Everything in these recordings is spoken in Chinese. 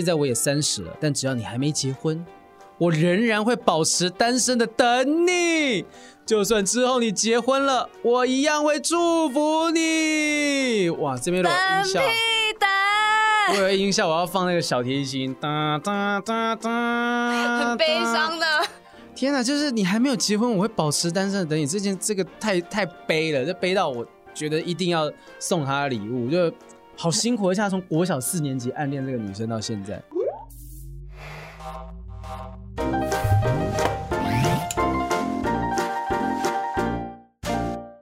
现在我也三十了，但只要你还没结婚，我仍然会保持单身的等你。就算之后你结婚了，我一样会祝福你。哇，这边有音效，我有音效，我要放那个小提琴，哒哒哒哒，很悲伤的。天哪，就是你还没有结婚，我会保持单身的等你。这件这个太太悲了，这悲到我觉得一定要送他礼物，就好辛苦一下，从国小四年级暗恋这个女生到现在。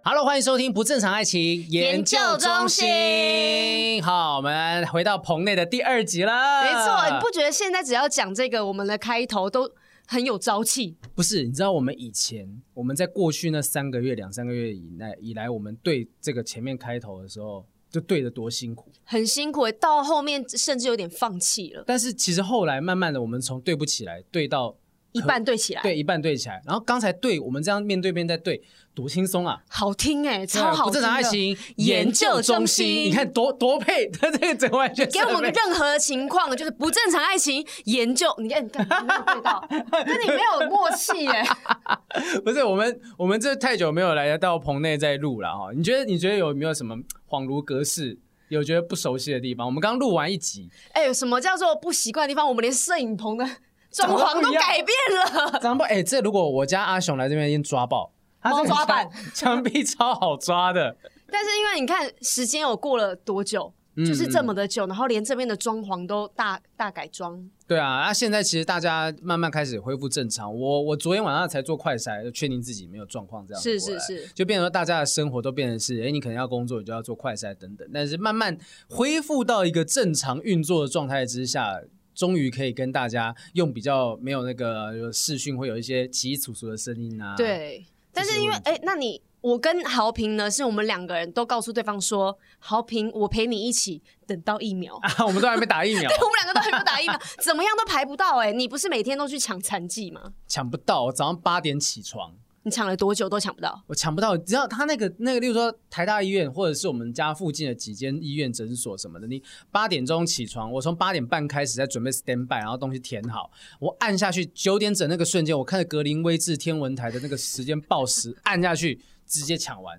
Hello，欢迎收听不正常爱情研究中心。好，我们回到棚内的第二集了。没错，你不觉得现在只要讲这个，我们的开头都很有朝气？不是，你知道我们以前我们在过去那三个月、两三个月以内以来，我们对这个前面开头的时候，就对的多辛苦，很辛苦，到后面甚至有点放弃了。但是其实后来慢慢的，我们从对不起来对到。一半对起来，对，一半对起来。然后刚才对我们这样面对面在对，多轻松啊！好听哎、欸，超好听！不正常爱情研究中心，你看多多配，他 这个整完全给我们任何情况就是不正常爱情 研究。你看，你看，没有对到，跟你没有默契哎、欸。不是我们，我们这太久没有来到棚内再录了哈。你觉得，你觉得有没有什么恍如隔世，有觉得不熟悉的地方？我们刚录完一集，哎、欸，什么叫做不习惯的地方？我们连摄影棚的。装潢都改变了，怎么不？哎、欸，这如果我家阿雄来这边，已经抓爆，猫抓板，墙壁超好抓的。但是因为你看时间有过了多久，嗯、就是这么的久，然后连这边的装潢都大大改装。对啊，那现在其实大家慢慢开始恢复正常。我我昨天晚上才做快筛，就确定自己没有状况，这样是是是，就变成说大家的生活都变成是，哎，你可能要工作，你就要做快筛等等。但是慢慢恢复到一个正常运作的状态之下。终于可以跟大家用比较没有那个视讯，会有一些奇奇楚楚的声音啊。对，但是因为哎，那你我跟豪平呢，是我们两个人都告诉对方说，豪平，我陪你一起等到疫苗啊，我们都还没打疫苗，对，我们两个都还没有打疫苗，怎么样都排不到哎。你不是每天都去抢残剂吗？抢不到，我早上八点起床。你抢了多久都抢不到，我抢不到。只要他那个那个，例如说台大医院，或者是我们家附近的几间医院诊所什么的，你八点钟起床，我从八点半开始在准备 stand by，然后东西填好，我按下去九点整那个瞬间，我看着格林威治天文台的那个时间报时，按下去直接抢完。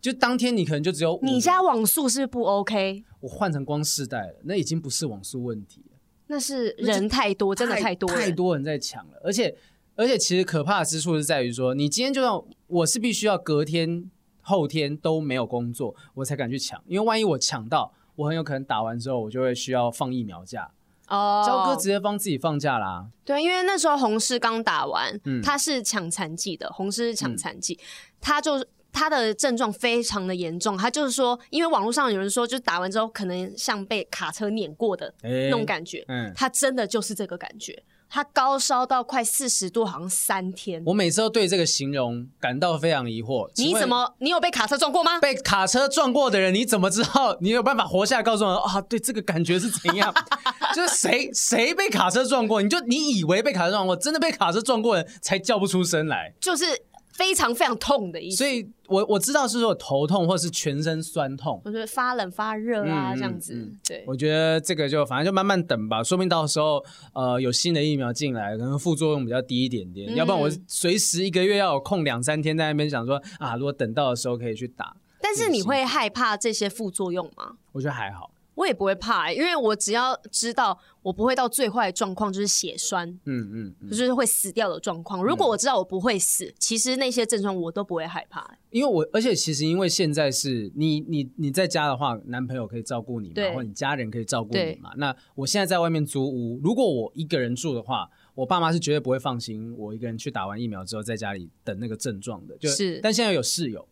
就当天你可能就只有你家网速是不 OK，我换成光世代了，那已经不是网速问题了，那是人太多，真的太多，太多人在抢了，而且。而且其实可怕之处是在于说，你今天就算我是必须要隔天、后天都没有工作，我才敢去抢，因为万一我抢到，我很有可能打完之后，我就会需要放疫苗假。哦，焦哥直接帮自己放假啦。对，因为那时候红师刚打完，嗯、他是抢残剂的，红师是抢残剂，嗯、他就他的症状非常的严重，他就是说，因为网络上有人说，就打完之后可能像被卡车碾过的那种感觉，嗯，他真的就是这个感觉。他高烧到快四十度，好像三天。我每次都对这个形容感到非常疑惑。你怎么？你有被卡车撞过吗？被卡车撞过的人，你怎么知道？你有办法活下来？告诉我啊，对这个感觉是怎样？就是谁谁被卡车撞过？你就你以为被卡车撞过，真的被卡车撞过的人才叫不出声来。就是。非常非常痛的意思，所以我我知道是说头痛或是全身酸痛，或者发冷发热啊、嗯、这样子。嗯、对，我觉得这个就反正就慢慢等吧，说不定到时候呃有新的疫苗进来，可能副作用比较低一点点。嗯、要不然我随时一个月要有空两三天在那边想说啊，如果等到的时候可以去打。但是你会害怕这些副作用吗？我觉得还好。我也不会怕、欸，因为我只要知道我不会到最坏的状况，就是血栓，嗯嗯，嗯就是会死掉的状况。如果我知道我不会死，嗯、其实那些症状我都不会害怕、欸。因为我，而且其实因为现在是你你你在家的话，男朋友可以照顾你嘛，或者你家人可以照顾你嘛。那我现在在外面租屋，如果我一个人住的话，我爸妈是绝对不会放心我一个人去打完疫苗之后在家里等那个症状的。就是但现在有室友。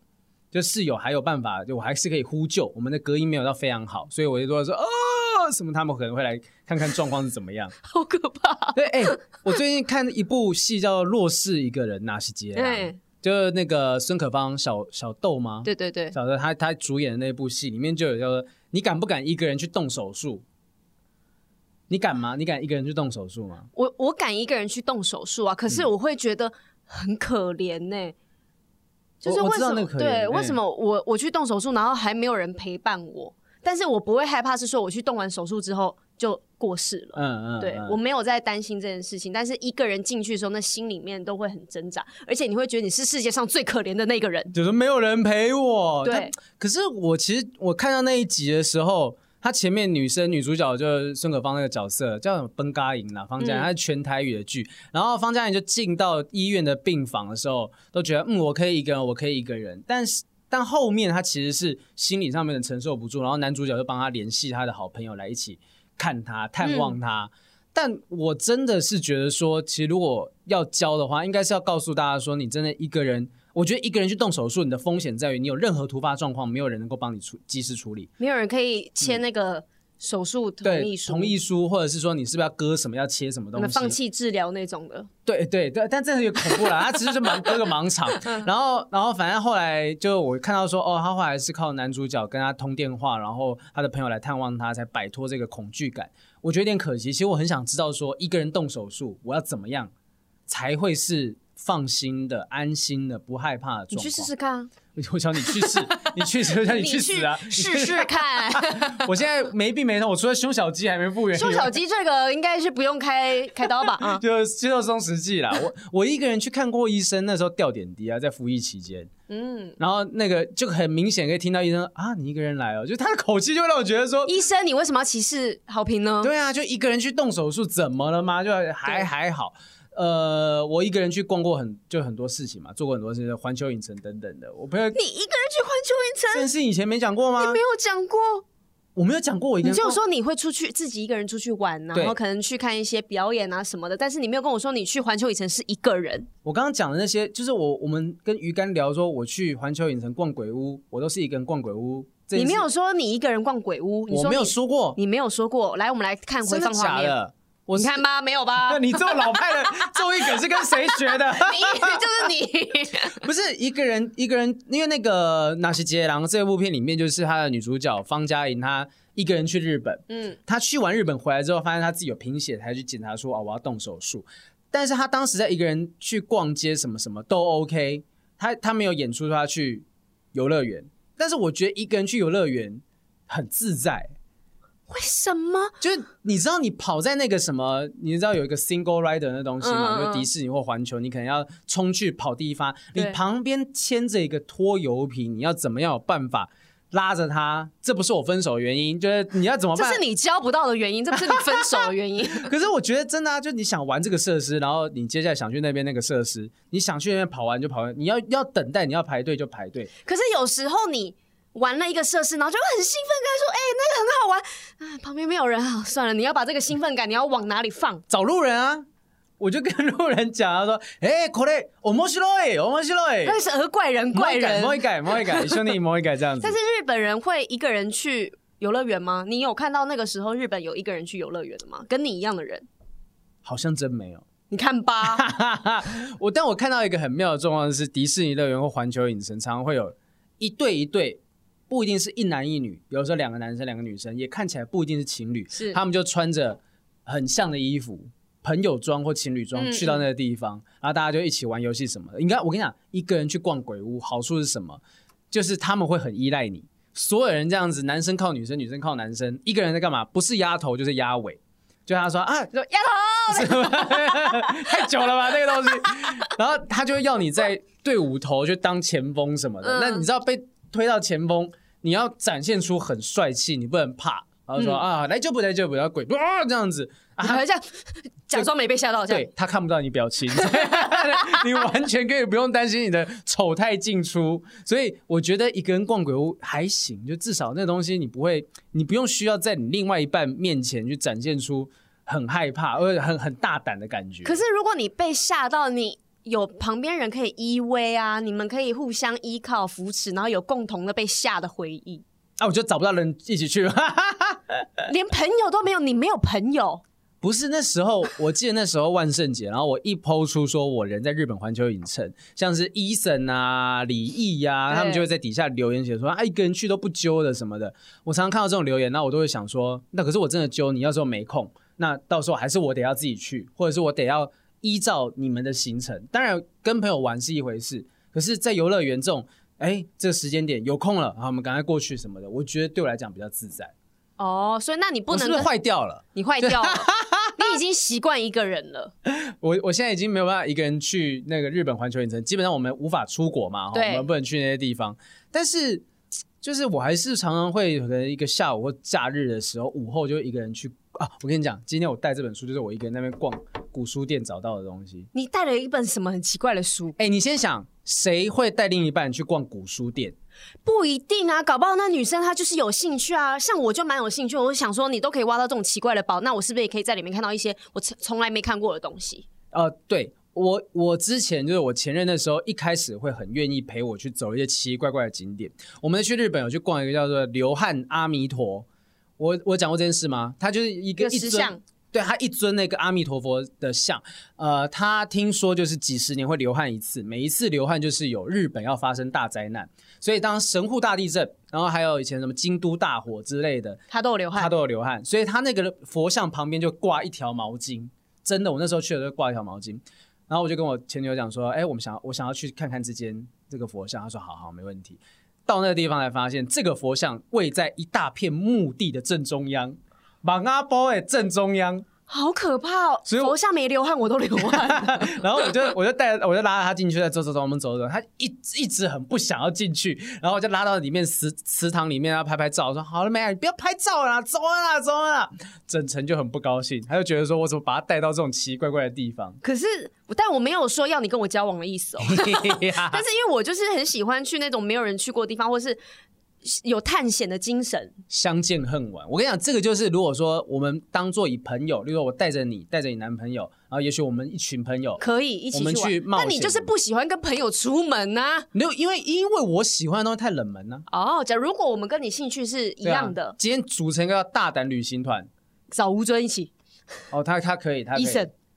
就室友还有办法，就我还是可以呼救。我们的隔音没有到非常好，所以我就说说哦，什么他们可能会来看看状况是怎么样。好可怕！对，哎、欸，我最近看一部戏叫做《若是一个人》，那是杰，对，就是那个孙可芳小小豆吗？对对对，小豆他他主演的那部戏里面就有叫做你敢不敢一个人去动手术？你敢吗？你敢一个人去动手术吗？我我敢一个人去动手术啊，可是我会觉得很可怜呢、欸。就是为什么对？为什么我我去动手术，然后还没有人陪伴我？但是我不会害怕，是说我去动完手术之后就过世了。嗯嗯，对我没有在担心这件事情。但是一个人进去的时候，那心里面都会很挣扎，而且你会觉得你是世界上最可怜的那个人，就是没有人陪我。对，可是我其实我看到那一集的时候。他前面女生女主角就是孙可芳那个角色叫什么？崩嘎影啦，方嘉她是全台语的剧。然后方嘉莹就进到医院的病房的时候，都觉得嗯，我可以一个人，我可以一个人。但是但后面他其实是心理上面的承受不住，然后男主角就帮他联系他的好朋友来一起看他探望他。嗯、但我真的是觉得说，其实如果要教的话，应该是要告诉大家说，你真的一个人。我觉得一个人去动手术，你的风险在于你有任何突发状况，没有人能够帮你处及时处理，没有人可以签那个手术同意书，同意书，或者是说你是不是要割什么，要切什么东西，放弃治疗那种的。对对对，但这个有恐怖了，他只是就忙割个盲肠，然后然后反正后来就我看到说，哦，他后来是靠男主角跟他通电话，然后他的朋友来探望他，才摆脱这个恐惧感。我觉得有点可惜，其实我很想知道说，一个人动手术，我要怎么样才会是。放心的、安心的、不害怕的状况，你去试试看啊！我想你去试，你去试，我想你去死啊！试试看。我现在没病没痛，我除了胸小肌还没复原。胸小肌这个应该是不用开开刀吧？啊，就接受松弛剂啦。我我一个人去看过医生，那时候吊点滴啊，在服役期间，嗯，然后那个就很明显可以听到医生啊，你一个人来哦，就他的口气就让我觉得说，医生你为什么要歧视好评呢？对啊，就一个人去动手术，怎么了吗？就还还好。呃，我一个人去逛过很就很多事情嘛，做过很多事情，环球影城等等的。我朋友，你一个人去环球影城？这件事以前没讲过吗？你没有讲过，我没有讲过。我一个人，你就说你会出去自己一个人出去玩，然后可能去看一些表演啊什么的。但是你没有跟我说你去环球影城是一个人。我刚刚讲的那些，就是我我们跟鱼竿聊说，我去环球影城逛鬼屋，我都是一个人逛鬼屋。你没有说你一个人逛鬼屋，你我没有说过，你没有说过。来，我们来看回放画面。我你看吧，没有吧？那你这么老派的综艺梗是跟谁学的？你就是你，不是一个人一个人，因为那个《那西杰郎》这部片里面，就是他的女主角方嘉莹，她一个人去日本。嗯，她去完日本回来之后，发现她自己有贫血，才去检查说哦，我要动手术。但是她当时在一个人去逛街，什么什么都 OK。她她没有演出说她去游乐园，但是我觉得一个人去游乐园很自在。为什么？就是你知道，你跑在那个什么，你知道有一个 single rider 那东西吗？嗯、就迪士尼或环球，你可能要冲去跑第一发，你旁边牵着一个拖油瓶，你要怎么样有办法拉着他？这不是我分手的原因，就是你要怎么办？这是你交不到的原因，这不是你分手的原因。可是我觉得真的啊，就你想玩这个设施，然后你接下来想去那边那个设施，你想去那边跑完就跑完，你要要等待，你要排队就排队。可是有时候你。玩了一个设施，然后就会很兴奋，跟他说：“哎、欸，那个很好玩。”啊，旁边没有人，好算了。你要把这个兴奋感，你要往哪里放？找路人啊！我就跟路人讲，他说：“哎、欸，これ面白い，面白い。”那是呃怪人，怪人，莫一改，莫一改，兄弟，莫一改这样子。但是日本人会一个人去游乐园吗？你有看到那个时候日本有一个人去游乐园的吗？跟你一样的人？好像真没有。你看吧，我但我看到一个很妙的状况是，迪士尼乐园或环球影城常常会有一对一对。 不一定是一男一女，有时候两个男生两个女生也看起来不一定是情侣，是他们就穿着很像的衣服，朋友装或情侣装、嗯、去到那个地方，然后大家就一起玩游戏什么的。应该我跟你讲，一个人去逛鬼屋好处是什么？就是他们会很依赖你，所有人这样子，男生靠女生，女生靠男生，一个人在干嘛？不是压头就是压尾。就他说啊，说压头，太久了吧这个东西，然后他就会要你在队伍头就当前锋什么的。嗯、那你知道被推到前锋？你要展现出很帅气，你不能怕。然后说、嗯、啊，来就不来就不要鬼啊这样子，啊这样假装没被吓到。对，他看不到你表情，你完全可以不用担心你的丑态尽出。所以我觉得一个人逛鬼屋还行，就至少那东西你不会，你不用需要在你另外一半面前去展现出很害怕而且很很大胆的感觉。可是如果你被吓到你。有旁边人可以依偎啊，你们可以互相依靠扶持，然后有共同的被吓的回忆。啊，我就找不到人一起去了，连朋友都没有，你没有朋友？不是那时候，我记得那时候万圣节，然后我一 po 出说我人在日本环球影城，像是 Eason 啊、李毅呀、啊，他们就会在底下留言写说啊，一个人去都不揪的什么的。我常常看到这种留言，那我都会想说，那可是我真的揪你，要说没空，那到时候还是我得要自己去，或者是我得要。依照你们的行程，当然跟朋友玩是一回事，可是，在游乐园这种，哎，这个时间点有空了，然后我们赶快过去什么的，我觉得对我来讲比较自在。哦，所以那你不能坏掉了？你坏掉了，你已经习惯一个人了。我我现在已经没有办法一个人去那个日本环球影城，基本上我们无法出国嘛，对，我们不能去那些地方。但是就是我还是常常会可能一个下午或假日的时候，午后就一个人去啊。我跟你讲，今天我带这本书，就是我一个人在那边逛古书店找到的东西。你带了一本什么很奇怪的书？哎，你先想，谁会带另一半去逛古书店？不一定啊，搞不好那女生她就是有兴趣啊。像我就蛮有兴趣，我想说你都可以挖到这种奇怪的宝，那我是不是也可以在里面看到一些我从从来没看过的东西？呃，对我，我之前就是我前任的时候，一开始会很愿意陪我去走一些奇奇怪怪的景点。我们去日本有去逛一个叫做流汗阿弥陀，我我讲过这件事吗？他就是一个，石像。对，他一尊那个阿弥陀佛的像，呃，他听说就是几十年会流汗一次，每一次流汗就是有日本要发生大灾难，所以当神户大地震，然后还有以前什么京都大火之类的，他都有流汗，他都有流汗，所以他那个佛像旁边就挂一条毛巾，真的，我那时候去了就挂一条毛巾，然后我就跟我前女友讲说，哎，我们想我想要去看看这间这个佛像，他说好好没问题，到那个地方才发现这个佛像位在一大片墓地的正中央。马阿波的正中央，好可怕哦！所以佛像没流汗，我都流汗。然后我就我就带我就拉着他进去，再走走走，我们走走。他一一直很不想要进去，然后我就拉到里面祠祠堂里面，要拍拍照。我说好了没啊？你不要拍照啦，走啦走了。整程就很不高兴，他就觉得说我怎么把他带到这种奇奇怪怪的地方？可是，但我没有说要你跟我交往的意思哦。但是因为我就是很喜欢去那种没有人去过的地方，或是。有探险的精神，相见恨晚。我跟你讲，这个就是如果说我们当做以朋友，例如说我带着你，带着你男朋友，然后也许我们一群朋友可以一起去，我们去冒险。但你就是不喜欢跟朋友出门啊？没有，因为因为我喜欢的东西太冷门了、啊。哦，假如果我们跟你兴趣是一样的，啊、今天组成一个大胆旅行团，找吴尊一起。哦，他他可以，他可以。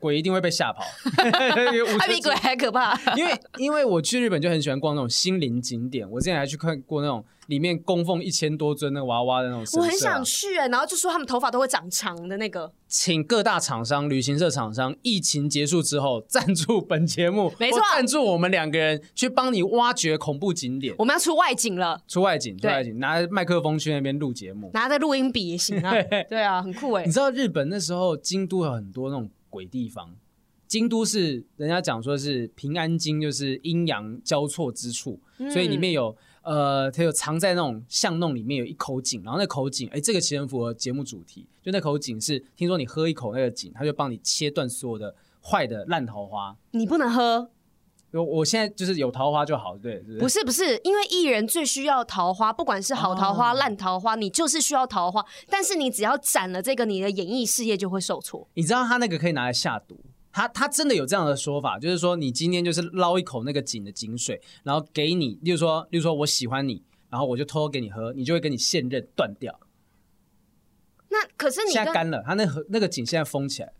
鬼一定会被吓跑，他比鬼还可怕。因为因为我去日本就很喜欢逛那种心灵景点，我之前还去看过那种里面供奉一千多尊那个娃娃的那种、啊。我很想去、欸，然后就说他们头发都会长长的那个。请各大厂商、旅行社厂商，疫情结束之后赞助本节目，没错，赞助我们两个人去帮你挖掘恐怖景点。我们要出外景了，出外景，出外景，拿着麦克风去那边录节目，拿着录音笔也行啊。对啊，很酷哎、欸。你知道日本那时候京都有很多那种。鬼地方，京都是人家讲说是平安京，就是阴阳交错之处，嗯、所以里面有呃，它有藏在那种巷弄里面有一口井，然后那口井，哎，这个其实很符合节目主题，就那口井是听说你喝一口那个井，它就帮你切断所有的坏的烂桃花，你不能喝。我我现在就是有桃花就好，对，是不是？不是不是，因为艺人最需要桃花，不管是好桃花、烂、哦、桃花，你就是需要桃花。但是你只要斩了这个，你的演艺事业就会受挫。你知道他那个可以拿来下毒，他他真的有这样的说法，就是说你今天就是捞一口那个井的井水，然后给你，例如说，例如说我喜欢你，然后我就偷偷给你喝，你就会跟你现任断掉。那可是你现在干了，他那个那个井现在封起来。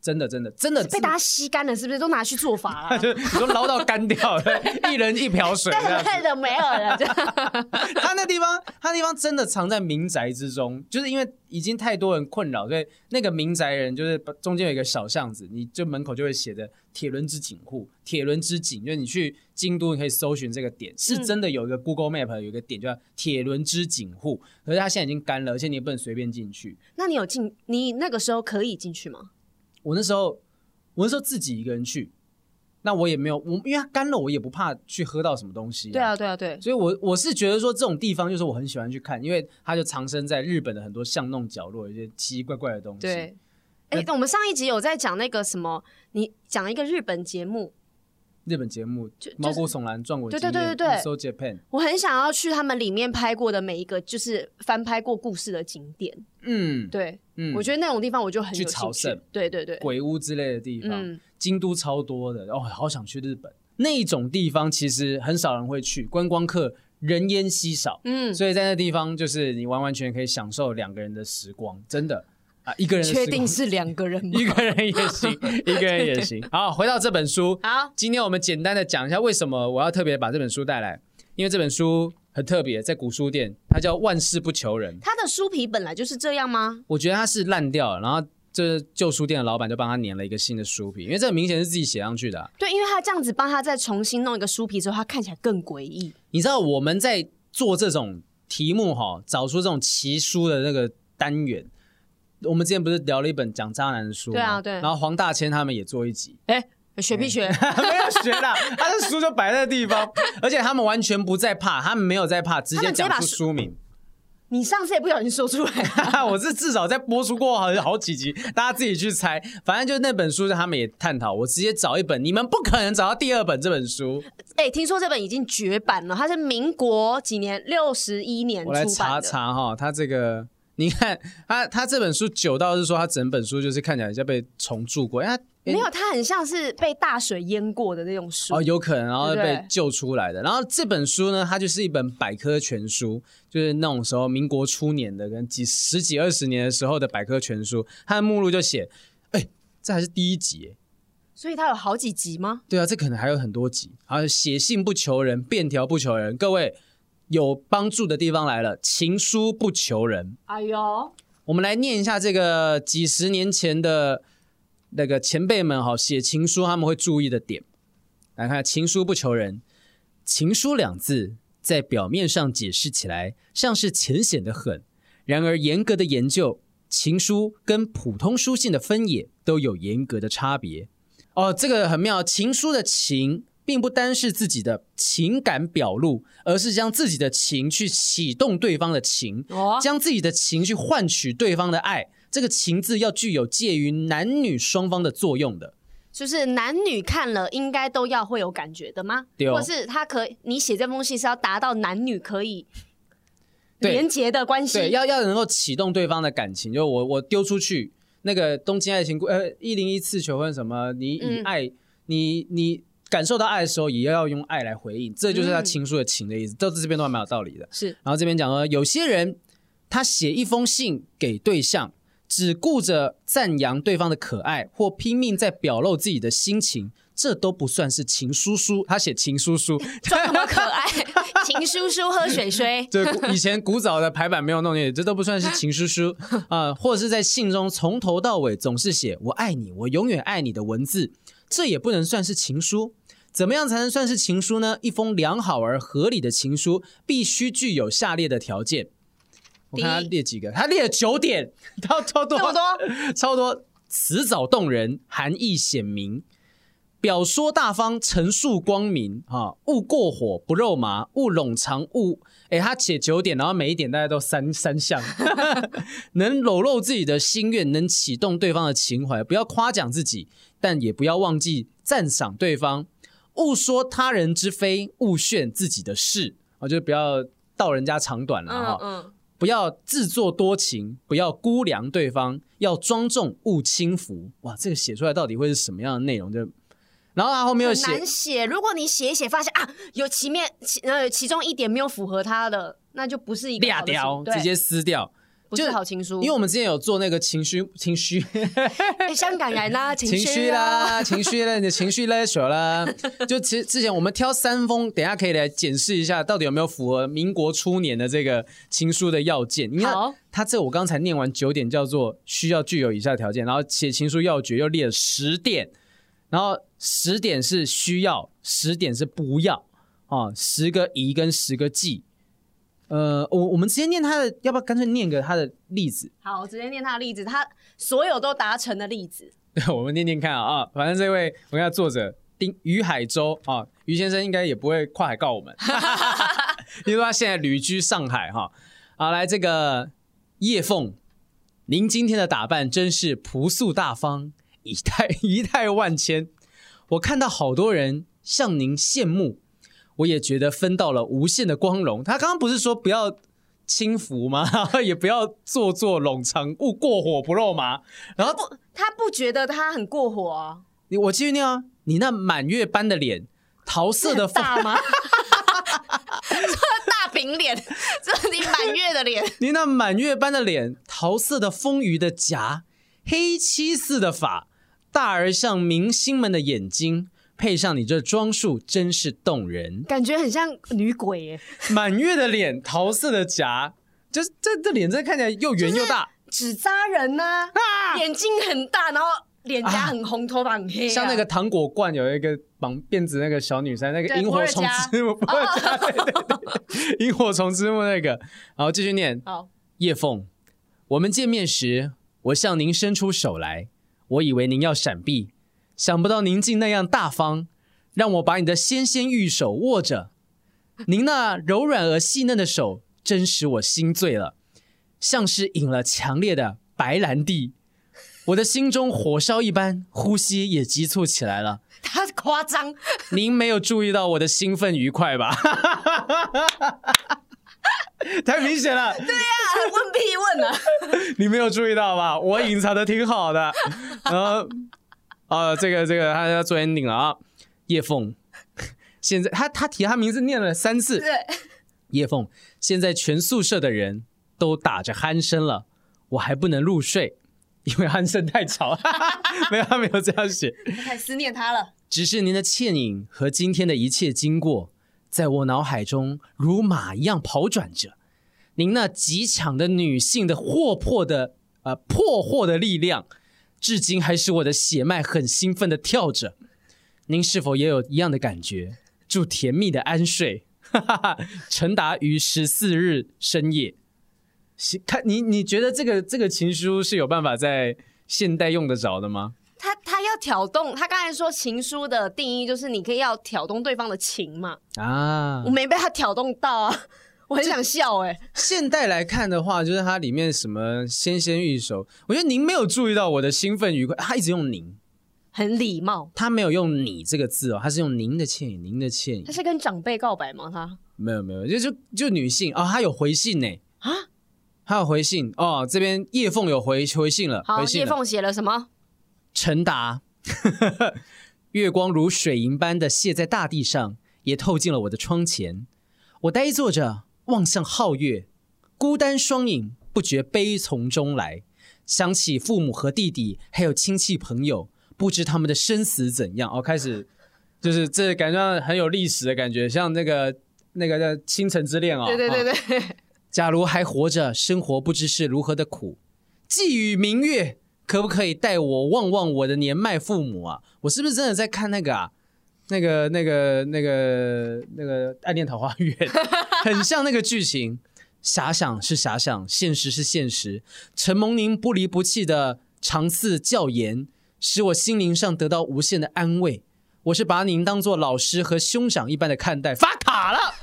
真的，真的，真的被大家吸干了，是不是都拿去做法了？就你说捞到干掉了，一人一瓢水，太的没有了。他那地方，他那地方真的藏在民宅之中，就是因为已经太多人困扰，所以那个民宅人就是中间有一个小巷子，你就门口就会写着“铁轮之井户”，铁轮之井，就是你去京都你可以搜寻这个点，是真的有一个 Google Map 有一个点叫铁轮之井户，可是它现在已经干了，而且你也不能随便进去。那你有进？你那个时候可以进去吗？我那时候，我那时候自己一个人去，那我也没有我，因为它干了，我也不怕去喝到什么东西啊。对啊，对啊，对。所以我，我我是觉得说这种地方就是我很喜欢去看，因为它就藏身在日本的很多巷弄角落，一些奇奇怪怪的东西。对。哎，我们上一集有在讲那个什么，你讲一个日本节目。日本节目就毛骨悚然，撞鬼经验，对对对对对。So Japan，我很想要去他们里面拍过的每一个，就是翻拍过故事的景点。嗯，对，嗯，我觉得那种地方我就很。去朝圣，对对对，鬼屋之类的地方，嗯、京都超多的哦，好想去日本。那一种地方其实很少人会去，观光客人烟稀少，嗯，所以在那地方就是你完完全全可以享受两个人的时光，真的。一个人确定是两个人吗？一个人也行，一个人也行。好，回到这本书。好，今天我们简单的讲一下为什么我要特别把这本书带来，因为这本书很特别，在古书店，它叫《万事不求人》。它的书皮本来就是这样吗？我觉得它是烂掉了，然后这旧书店的老板就帮他粘了一个新的书皮，因为这很明显是自己写上去的、啊。对，因为他这样子帮他再重新弄一个书皮之后，他看起来更诡异。你知道我们在做这种题目哈，找出这种奇书的那个单元，我们之前不是聊了一本讲渣男的书吗？对啊，对。然后黄大千他们也做一集，哎，学必学，没有学啦，他的书就摆在那地方，而且他们完全不在怕，他们没有在怕，直接讲出书名。你上次也不小心说出来了，我是至少在播出过好好几集，大家自己去猜。反正就是那本书，他们也探讨。我直接找一本，你们不可能找到第二本这本书。哎、欸，听说这本已经绝版了，它是民国几年？六十一年出版的。我来查查哈，它这个。你看他，他这本书久到是说，他整本书就是看起来像被重铸过，因为他没有，他很像是被大水淹过的那种书哦，有可能，然后被救出来的。然后这本书呢，它就是一本百科全书，就是那种时候民国初年的，跟几十几二十年的时候的百科全书。它的目录就写，哎、欸，这还是第一集，所以它有好几集吗？对啊，这可能还有很多集。然后写信不求人，便条不求人，各位。有帮助的地方来了，情书不求人。哎呦，我们来念一下这个几十年前的那个前辈们哈，写情书他们会注意的点。来看，情书不求人，情书两字在表面上解释起来像是浅显的很，然而严格的研究，情书跟普通书信的分野都有严格的差别。哦，这个很妙，情书的情。并不单是自己的情感表露，而是将自己的情去启动对方的情，哦，将自己的情去换取对方的爱。这个“情”字要具有介于男女双方的作用的，就是男女看了应该都要会有感觉的吗？对哦，或是他可以，你写这封信是要达到男女可以连结的关系，要要能够启动对方的感情。就我我丢出去那个东京爱情故呃一零一次求婚什么，你以爱、嗯、你你。感受到爱的时候，也要用爱来回应，这就是他情书的情的意思。到、嗯、这边都还蛮有道理的。是，然后这边讲说，有些人他写一封信给对象，只顾着赞扬对方的可爱，或拼命在表露自己的心情，这都不算是情书书。他写情书书，装什么可爱？情书书喝水水。对，以前古早的排版没有弄进去，这都不算是情书书啊、呃。或者是在信中从头到尾总是写“我爱你，我永远爱你”的文字。这也不能算是情书，怎么样才能算是情书呢？一封良好而合理的情书必须具有下列的条件。我看他列几个，他列了九点，超超多，多，超多。辞藻动人，含义显明，表说大方，陈述光明，啊，勿过火，不肉麻，勿冗长，勿……哎，他写九点，然后每一点大家都三 三项，能裸露自己的心愿，能启动对方的情怀，不要夸奖自己。但也不要忘记赞赏对方，勿说他人之非，勿炫自己的事啊，就不要道人家长短了哈。嗯，嗯，不要自作多情，不要估量对方，要庄重，勿轻浮。哇，这个写出来到底会是什么样的内容？就然后他后面又写难写。如果你写一写，发现啊，有其面其呃其中一点没有符合他的，那就不是一个好的掉，直接撕掉。不是好情书，因为我们之前有做那个情绪情绪，香港人啦，情绪啦，情绪啦，你的情绪勒索啦。就其实之前我们挑三封，等一下可以来检视一下，到底有没有符合民国初年的这个情书的要件。你看，他这我刚才念完九点，叫做需要具有以下条件，然后写情书要诀又列了十点，然后十点是需要，十点是不要啊，十个宜跟十个忌。呃，我我们直接念他的，要不要干脆念个他的例子？好，我直接念他的例子，他所有都达成的例子。对，我们念念看啊，啊，反正这位我看作者丁于海洲啊，于先生应该也不会跨海告我们，因为他现在旅居上海哈。好、啊，来这个叶凤，您今天的打扮真是朴素大方，仪态仪态万千，我看到好多人向您羡慕。我也觉得分到了无限的光荣。他刚刚不是说不要轻浮吗？也不要做作冗长，勿过火不肉麻。然后不，他不觉得他很过火啊。你我继续念啊，你那满月般的脸，桃色的发吗？大饼脸，这你满月的脸。你那满月般的脸，桃色的丰腴的颊，黑漆似的发，大而像明星们的眼睛。配上你这装束，真是动人，感觉很像女鬼耶。满月的脸，桃色的颊，就是这这脸，真看起来又圆又大，纸扎人呐啊！眼睛很大，然后脸颊很红，啊、头发很黑、啊，像那个糖果罐有一个绑辫子那个小女生，那个萤火虫之墓，不会加，对对对，萤火虫之墓那个，好，继续念。好，叶凤，我们见面时，我向您伸出手来，我以为您要闪避，想不到您竟那样大方，让我把你的纤纤玉手握着。您那柔软而细嫩的手，真使我心醉了，像是饮了强烈的白兰地。我的心中火烧一般，呼吸也急促起来了。他夸张，您没有注意到我的兴奋愉快吧？太明显了。对呀、啊，问屁问啊！你没有注意到吧？我隐藏的挺好的。然后，啊，这个这个，他要做 ending 了啊。叶凤，现在他他提他名字念了三次。对，叶凤，现在全宿舍的人都打着鼾声了，我还不能入睡。因为鼾声太吵，没有，他没有这样写。太思念他了。只是您的倩影和今天的一切经过，在我脑海中如马一样跑转着。您那极强的女性的活泼的呃破获的力量，至今还使我的血脉很兴奋的跳着。您是否也有一样的感觉？祝甜蜜的安睡。哈哈哈，承达于十四日深夜。看你，你觉得这个这个情书是有办法在现代用得着的吗？他他要挑动，他刚才说情书的定义就是你可以要挑动对方的情嘛。啊，我没被他挑动到啊，我很想笑哎、欸。现代来看的话，就是它里面什么纤纤玉手，我觉得您没有注意到我的兴奋愉快，他一直用您，很礼貌，他没有用你这个字哦，他是用您的歉意，您的歉意。他是跟长辈告白吗？他没有没有，就就就女性哦，他有回信呢啊。他有回信哦，这边叶凤有回回信了。好。叶凤写了什么？陈达，月光如水银般的泻在大地上，也透进了我的窗前。我呆坐着，望向皓月，孤单双影，不觉悲从中来。想起父母和弟弟，还有亲戚朋友，不知他们的生死怎样。哦，开始就是这感觉上很有历史的感觉，像那个那个叫《倾城之恋》哦。对对对对。哦假如还活着，生活不知是如何的苦。寄予明月，可不可以带我望望我的年迈父母啊？我是不是真的在看那个啊？那个、那个、那个、那个《暗恋桃花源》，很像那个剧情。遐想是遐想，现实是现实。承蒙您不离不弃的长赐教研，使我心灵上得到无限的安慰。我是把您当做老师和兄长一般的看待。发卡了。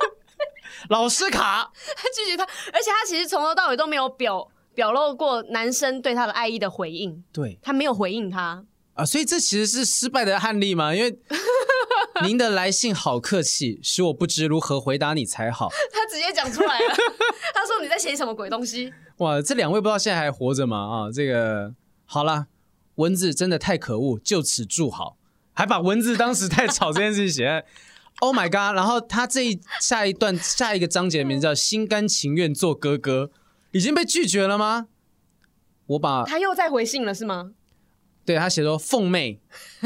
老师卡，他拒绝他，而且他其实从头到尾都没有表表露过男生对他的爱意的回应。对，他没有回应他啊，所以这其实是失败的案例嘛？因为 您的来信好客气，使我不知如何回答你才好。他直接讲出来了，他说你在写什么鬼东西？哇，这两位不知道现在还活着吗？啊，这个好了，文字真的太可恶，就此住好，还把文字当时太吵这件事情写。Oh my god！然后他这一下一段下一个章节的名字叫“心甘情愿做哥哥”，已经被拒绝了吗？我把他又在回信了是吗？对，他写说：“凤妹，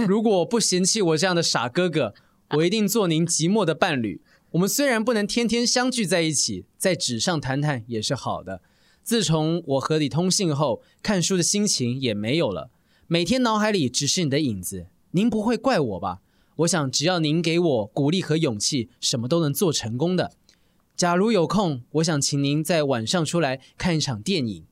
如果不嫌弃我这样的傻哥哥，我一定做您寂寞的伴侣。我们虽然不能天天相聚在一起，在纸上谈谈也是好的。自从我和你通信后，看书的心情也没有了，每天脑海里只是你的影子。您不会怪我吧？”我想，只要您给我鼓励和勇气，什么都能做成功的。假如有空，我想请您在晚上出来看一场电影。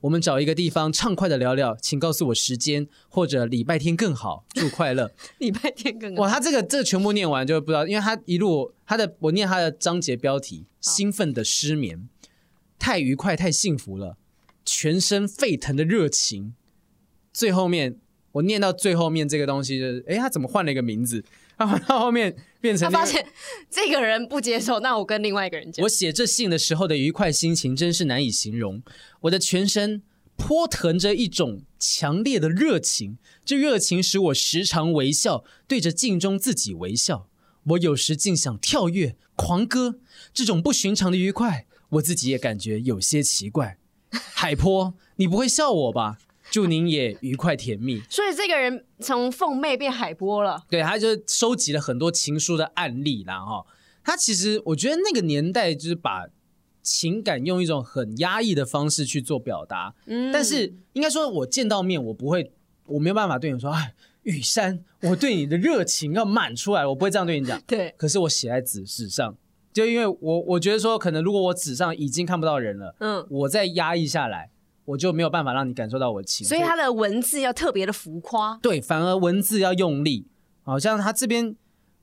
我们找一个地方畅快的聊聊，请告诉我时间，或者礼拜天更好。祝快乐，礼拜天更好。哇，他这个这个全部念完就不知道，因为他一路他的我念他的章节标题：兴奋的失眠，太愉快，太幸福了，全身沸腾的热情。最后面。我念到最后面这个东西就是，哎，他怎么换了一个名字？到后面变成他发现这个人不接受，那我跟另外一个人讲。我写这信的时候的愉快心情真是难以形容，我的全身泼腾着一种强烈的热情，这热情使我时常微笑，对着镜中自己微笑。我有时竟想跳跃狂歌，这种不寻常的愉快，我自己也感觉有些奇怪。海波，你不会笑我吧？祝您也愉快甜蜜。所以这个人从凤妹变海波了。对，他就收集了很多情书的案例啦。哈。他其实我觉得那个年代就是把情感用一种很压抑的方式去做表达。嗯，但是应该说，我见到面我不会，我没有办法对你说，哎，雨山，我对你的热情要满出来，我不会这样对你讲。对，可是我写在纸纸上，就因为我我觉得说，可能如果我纸上已经看不到人了，嗯，我再压抑下来，我就没有办法让你感受到我的情。所以他的文字要特别的浮夸，对，反而文字要用力。好像他这边。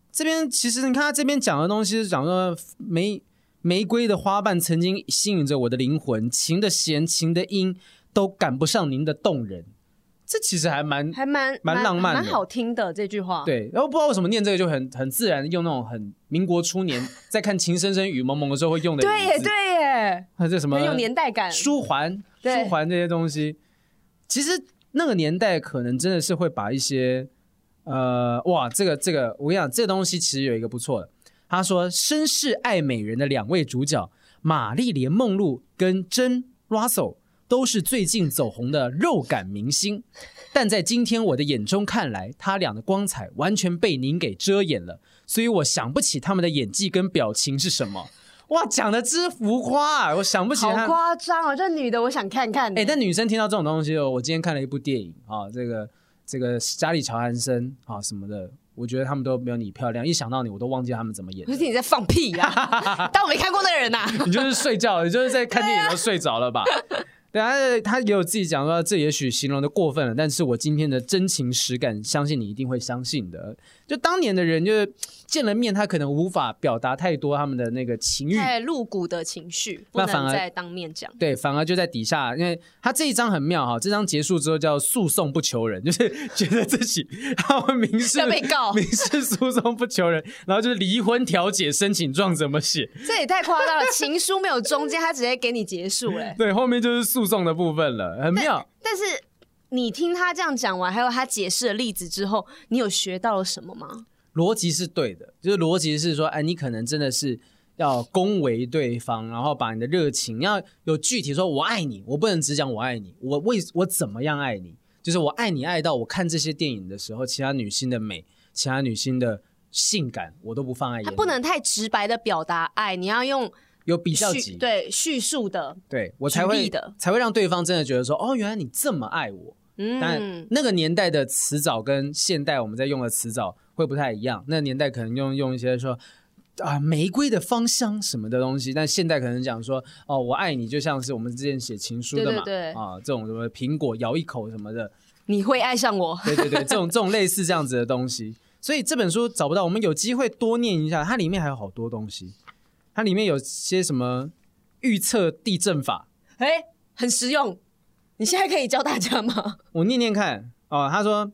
这边其实你看他这边讲的东西是讲说玫玫瑰的花瓣曾经吸引着我的灵魂，情的弦情的音都赶不上您的动人。这其实还蛮还蛮蛮浪漫蛮好听的这句话。对，然后不知道为什么念这个就很很自然，用那种很民国初年在看《情深深雨蒙蒙》的时候会用的。对耶对耶，它这什么很有年代感，书环书环这些东西，其实那个年代可能真的是会把一些。呃，哇，这个这个，我跟你讲，这东西其实有一个不错的。他说，绅士爱美人的两位主角玛丽莲梦露跟珍 Russell 都是最近走红的肉感明星，但在今天我的眼中看来，他俩的光彩完全被您给遮掩了，所以我想不起他们的演技跟表情是什么。哇，讲的之浮夸啊，我想不起来。好夸张哦，这女的我想看看。哎，但女生听到这种东西哦，我今天看了一部电影啊，这个。这个嘉莉·乔韩森啊什么的，我觉得他们都没有你漂亮。一想到你，我都忘记他们怎么演。不是你在放屁呀、啊？当我没看过那个人呐、啊？你就是睡觉，你就是在看电影都睡着了吧？对啊，他也有自己讲说，这也许形容的过分了，但是我今天的真情实感，相信你一定会相信的。就当年的人，就是见了面，他可能无法表达太多他们的那个情欲，太露骨的情绪，不能在当面讲。对，反而就在底下，因为他这一章很妙哈，这章结束之后叫诉讼不求人，就是 觉得自己他们民事要被告，民事诉讼不求人，然后就是离婚调解申请状怎么写？这也太夸张了，情书没有中间，他直接给你结束 嘞。对，后面就是诉讼的部分了，很妙。但，但是。你听他这样讲完，还有他解释的例子之后，你有学到了什么吗？逻辑是对的，就是逻辑是说，哎，你可能真的是要恭维对方，然后把你的热情，你要有具体说“我爱你”，我不能只讲“我爱你”，我为我怎么样爱你，就是我爱你爱到我看这些电影的时候，其他女性的美，其他女性的性感，我都不放在眼里。他不能太直白的表达爱，你要用有比较级，对叙述的，对我才会的，才会让对方真的觉得说，哦，原来你这么爱我。嗯，但那个年代的词藻跟现代我们在用的词藻会不太一样。那个年代可能用用一些说啊玫瑰的芳香什么的东西，但现代可能讲说哦我爱你，就像是我们之前写情书的嘛，对对对啊这种什么苹果咬一口什么的，你会爱上我。对对对，这种这种类似这样子的东西。所以这本书找不到，我们有机会多念一下，它里面还有好多东西。它里面有些什么预测地震法，哎，很实用。你现在可以教大家吗？我念念看哦。他说，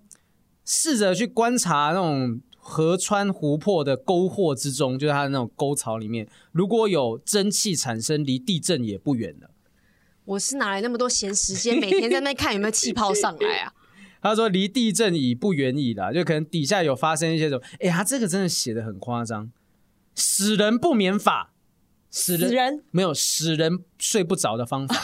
试着去观察那种河川湖泊的沟壑之中，就是它的那种沟槽里面，如果有蒸汽产生，离地震也不远了。我是哪来那么多闲时间，每天在那看有没有气泡上来啊？他说，离地震已不远矣了，就可能底下有发生一些什么。哎，他这个真的写的很夸张，使人不免法。死人，死人没有死人睡不着的方法。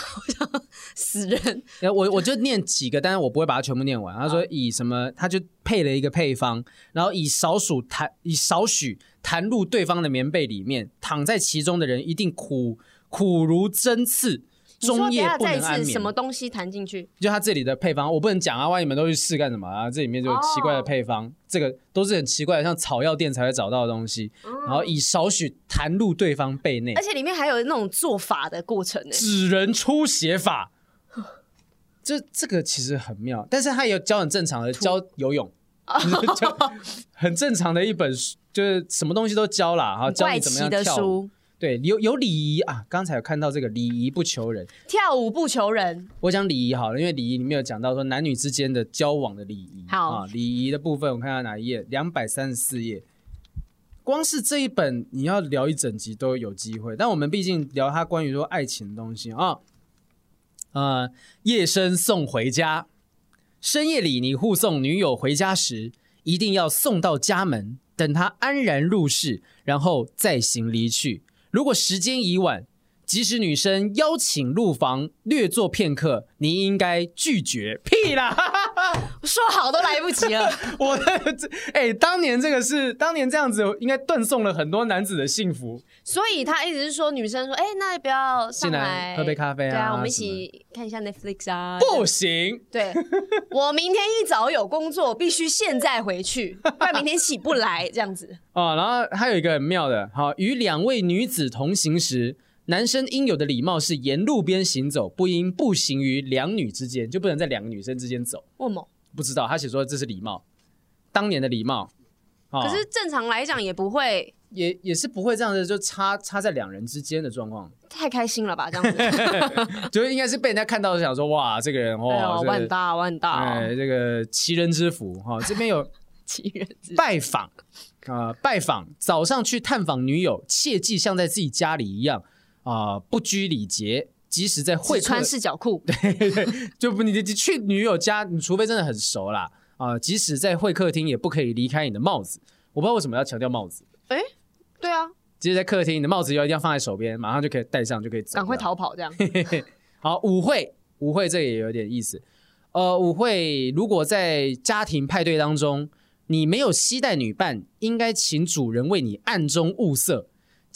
死人，我我就念几个，但是我不会把它全部念完。他说以什么，他就配了一个配方，然后以少数弹，以少许弹入对方的棉被里面，躺在其中的人一定苦苦如针刺。中夜不能安眠。什么东西弹进去？就他这里的配方，我不能讲啊，万一你们都去试干什么啊？这里面就有奇怪的配方，哦、这个都是很奇怪的，像草药店才会找到的东西。嗯、然后以少许弹入对方背内，而且里面还有那种做法的过程呢。指人出血法，这这个其实很妙，但是他也有教很正常的教游泳，教很正常的一本书，就是什么东西都教啦，哈，教你怎么样跳舞。对，有有礼仪啊！刚才有看到这个礼仪不求人，跳舞不求人。我讲礼仪好了，因为礼仪里面有讲到说男女之间的交往的礼仪。好啊，礼仪的部分我看到哪一页？两百三十四页。光是这一本你要聊一整集都有机会，但我们毕竟聊他关于说爱情的东西啊。呃，夜深送回家，深夜里你护送女友回家时，一定要送到家门，等她安然入室，然后再行离去。如果时间已晚，即使女生邀请入房略坐片刻，你应该拒绝。屁啦！说好都来不及了。我的这哎、欸，当年这个是当年这样子，应该断送了很多男子的幸福。所以他一直是说女生说，哎、欸，那你不要上来，来喝杯咖啡啊？对啊，我们一起看一下 Netflix 啊。不行，对，我明天一早有工作，必须现在回去，不然明天起不来这样子。哦，然后还有一个很妙的，好，与两位女子同行时。男生应有的礼貌是沿路边行走，不应步行于两女之间，就不能在两个女生之间走。为什么？不知道，他写说这是礼貌，当年的礼貌。哦、可是正常来讲也不会，也也是不会这样子，就插插在两人之间的状况。太开心了吧，这样子，就应该是被人家看到想说，哇，这个人哦，哎、我很大，我很大，哎，这个奇人之福哈、哦，这边有 奇人之福拜访啊、呃，拜访，早上去探访女友，切记像在自己家里一样。啊、呃，不拘礼节，即使在会客穿四角裤，对对，就不你你去女友家，你除非真的很熟啦啊、呃，即使在会客厅，也不可以离开你的帽子。我不知道为什么要强调帽子，哎、欸，对啊，即使在客厅，你的帽子要一定要放在手边，马上就可以戴上，就可以走，赶快逃跑这样。好，舞会，舞会这也有点意思。呃，舞会如果在家庭派对当中，你没有期待女伴，应该请主人为你暗中物色。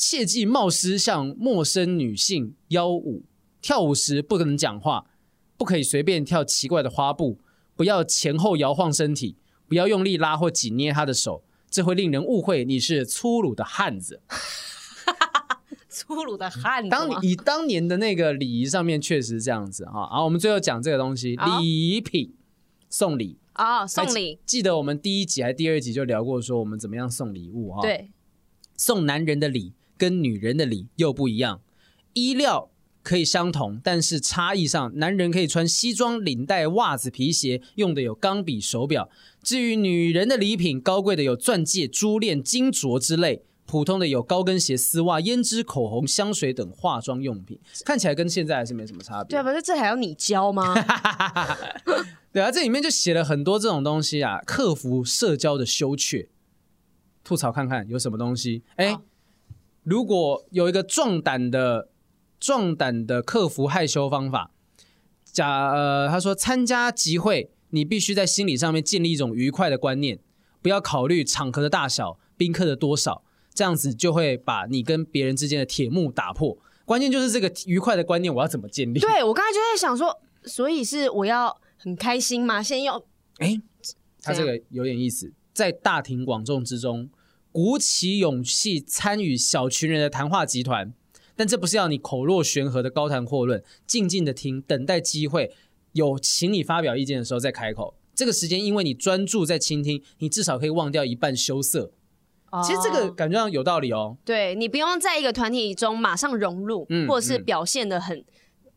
切忌冒失向陌生女性邀舞，跳舞时不能讲话，不可以随便跳奇怪的花步，不要前后摇晃身体，不要用力拉或紧捏她的手，这会令人误会你是粗鲁的汉子。粗鲁的汉子。当以当年的那个礼仪上面确实是这样子哈。好，我们最后讲这个东西，礼品送礼啊，送礼。记得我们第一集还是第二集就聊过，说我们怎么样送礼物哈。对，送男人的礼。跟女人的礼又不一样，衣料可以相同，但是差异上，男人可以穿西装、领带、袜子、皮鞋，用的有钢笔、手表。至于女人的礼品，高贵的有钻戒、珠链、金镯之类，普通的有高跟鞋、丝袜、胭脂、口红、香水等化妆用品。看起来跟现在还是没什么差别。对啊，不是这还要你教吗？对啊，这里面就写了很多这种东西啊，克服社交的羞怯。吐槽看看有什么东西？哎。如果有一个壮胆的、壮胆的克服害羞方法，假呃，他说参加集会，你必须在心理上面建立一种愉快的观念，不要考虑场合的大小、宾客的多少，这样子就会把你跟别人之间的铁幕打破。关键就是这个愉快的观念，我要怎么建立？对，我刚才就在想说，所以是我要很开心吗？先要哎，他这个有点意思，在大庭广众之中。鼓起勇气参与小群人的谈话集团，但这不是要你口若悬河的高谈阔论，静静的听，等待机会，有请你发表意见的时候再开口。这个时间，因为你专注在倾听，你至少可以忘掉一半羞涩。Oh, 其实这个感觉上有道理哦。对，你不用在一个团体中马上融入，嗯、或者是表现的很。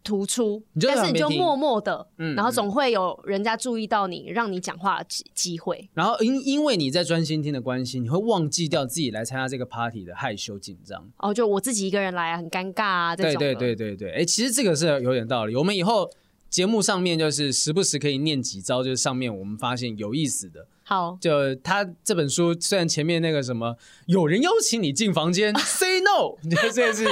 突出，但是你就默默的，嗯，然后总会有人家注意到你，让你讲话的机机会。然后因因为你在专心听的关系，你会忘记掉自己来参加这个 party 的害羞紧张。哦，就我自己一个人来啊，很尴尬啊，这种。对对对对对，哎，其实这个是有点道理。我们以后节目上面就是时不时可以念几招，就是上面我们发现有意思的。好，就他这本书，虽然前面那个什么有人邀请你进房间，say no，这件事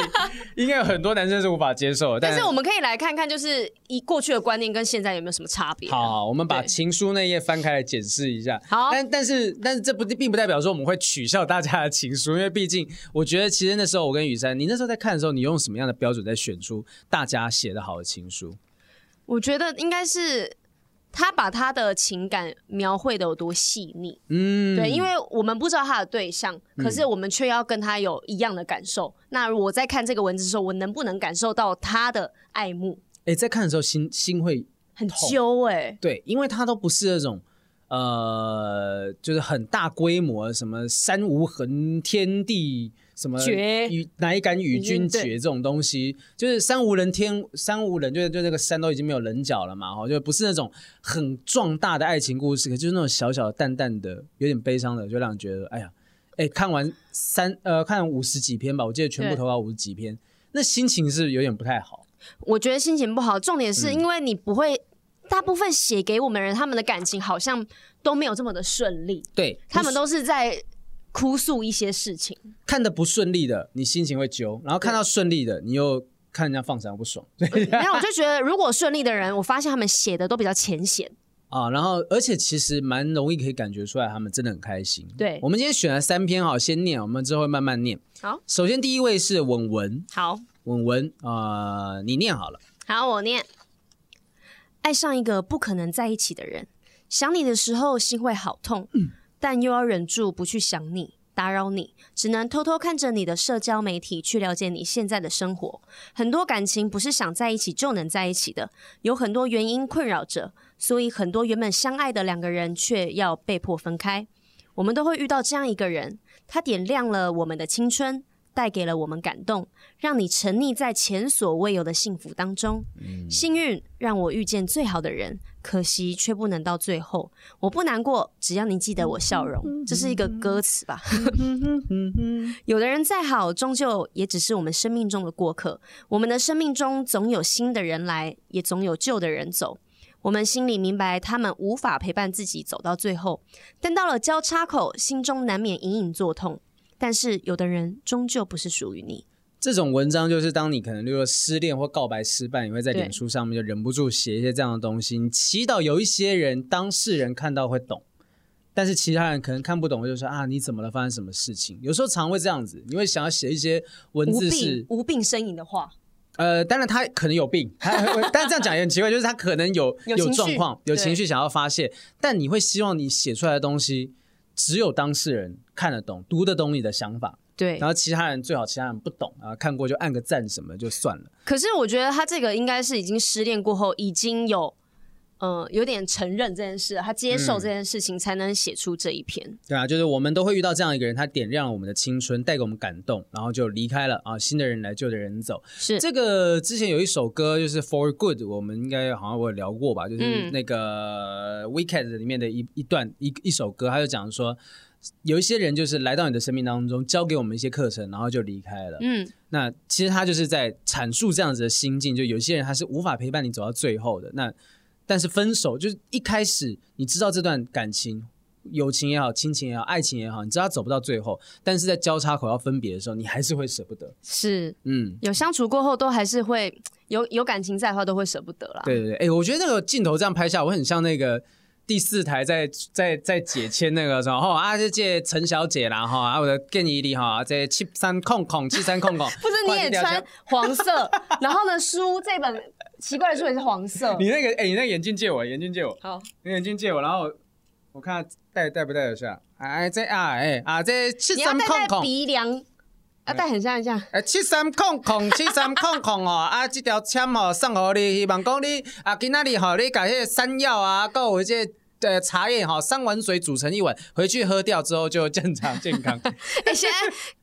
应该有很多男生是无法接受的。但，但是我们可以来看看，就是以过去的观念跟现在有没有什么差别？好，好，我们把情书那页翻开来检视一下。好，但但是但是这不并不代表说我们会取笑大家的情书，因为毕竟我觉得其实那时候我跟雨珊，你那时候在看的时候，你用什么样的标准在选出大家写的好的情书？我觉得应该是。他把他的情感描绘的有多细腻，嗯，对，因为我们不知道他的对象，可是我们却要跟他有一样的感受。嗯、那我在看这个文字的时候，我能不能感受到他的爱慕？哎、欸，在看的时候心心会很揪哎、欸，对，因为他都不是那种呃，就是很大规模什么山无痕天地。什么与乃敢与君绝这种东西，就是山无人天，山无人，就就那个山都已经没有棱角了嘛，哈，就不是那种很壮大的爱情故事，可就是那种小小的、淡淡的、有点悲伤的，就让人觉得，哎呀，哎，看完三呃，看五十几篇吧，我记得全部投稿五十几篇，那心情是有点不太好。我觉得心情不好，重点是因为你不会，嗯、大部分写给我们人，他们的感情好像都没有这么的顺利，对他们都是在。哭诉一些事情，看得不顺利的，你心情会揪；然后看到顺利的，你又看人家放闪不爽。没有，我就觉得如果顺利的人，我发现他们写的都比较浅显。啊，然后而且其实蛮容易可以感觉出来，他们真的很开心。对，我们今天选了三篇哈，先念，我们之后会慢慢念。好，首先第一位是文文。好，文文啊、呃，你念好了。好，我念。爱上一个不可能在一起的人，想你的时候心会好痛，嗯、但又要忍住不去想你。打扰你，只能偷偷看着你的社交媒体去了解你现在的生活。很多感情不是想在一起就能在一起的，有很多原因困扰着，所以很多原本相爱的两个人却要被迫分开。我们都会遇到这样一个人，他点亮了我们的青春。带给了我们感动，让你沉溺在前所未有的幸福当中。嗯、幸运让我遇见最好的人，可惜却不能到最后。我不难过，只要你记得我笑容。嗯、这是一个歌词吧？有的人再好，终究也只是我们生命中的过客。我们的生命中总有新的人来，也总有旧的人走。我们心里明白，他们无法陪伴自己走到最后，但到了交叉口，心中难免隐隐作痛。但是有的人终究不是属于你。这种文章就是当你可能就是失恋或告白失败，你会在脸书上面就忍不住写一些这样的东西。你祈祷有一些人当事人看到会懂，但是其他人可能看不懂，就说啊，你怎么了？发生什么事情？有时候常会这样子，你会想要写一些文字是无病 呻吟的话。呃，当然他可能有病，但这样讲也很奇怪，就是他可能有有状况、有情绪想要发泄，但你会希望你写出来的东西。只有当事人看得懂、读得懂你的想法，对。然后其他人最好其他人不懂啊，看过就按个赞什么就算了。可是我觉得他这个应该是已经失恋过后，已经有。嗯，有点承认这件事，他接受这件事情，才能写出这一篇。嗯。对啊，就是我们都会遇到这样一个人，他点亮了我们的青春，带给我们感动，然后就离开了啊。新的人来，旧的人走。是这个之前有一首歌，就是 For Good，我们应该好像我有聊过吧？就是那个 Weekend 里面的一一段一一首歌，他就讲说，有一些人就是来到你的生命当中，教给我们一些课程，然后就离开了。嗯，那其实他就是在阐述这样子的心境，就有些人他是无法陪伴你走到最后的。那但是分手就是一开始，你知道这段感情，友情也好，亲情也好，爱情也好，你知道他走不到最后，但是在交叉口要分别的时候，你还是会舍不得。是，嗯，有相处过后，都还是会有有感情在的话，都会舍不得啦。对对对，哎、欸，我觉得那个镜头这样拍下，我很像那个第四台在在在解签那个时候，啊，就借陈小姐啦，哈，啊，我的建议你哈，这七三空空七三空空，不是你也穿黄色，然后呢，书这本。奇怪的书也是黄色。你那个，哎、欸，你那个眼镜借我，眼镜借我。好，你眼镜借我，然后我看戴戴不戴得下。哎，这啊，哎、欸、啊，这七三空空。你要戴鼻梁，要戴很像一下。哎，七三空空，七三空空哦。啊，这条签哦，送给你，希望讲你啊，今仔日吼，你把那个山药啊，还有这。呃，茶叶哈，三碗水煮成一碗，回去喝掉之后就正常健康。哎、欸，现在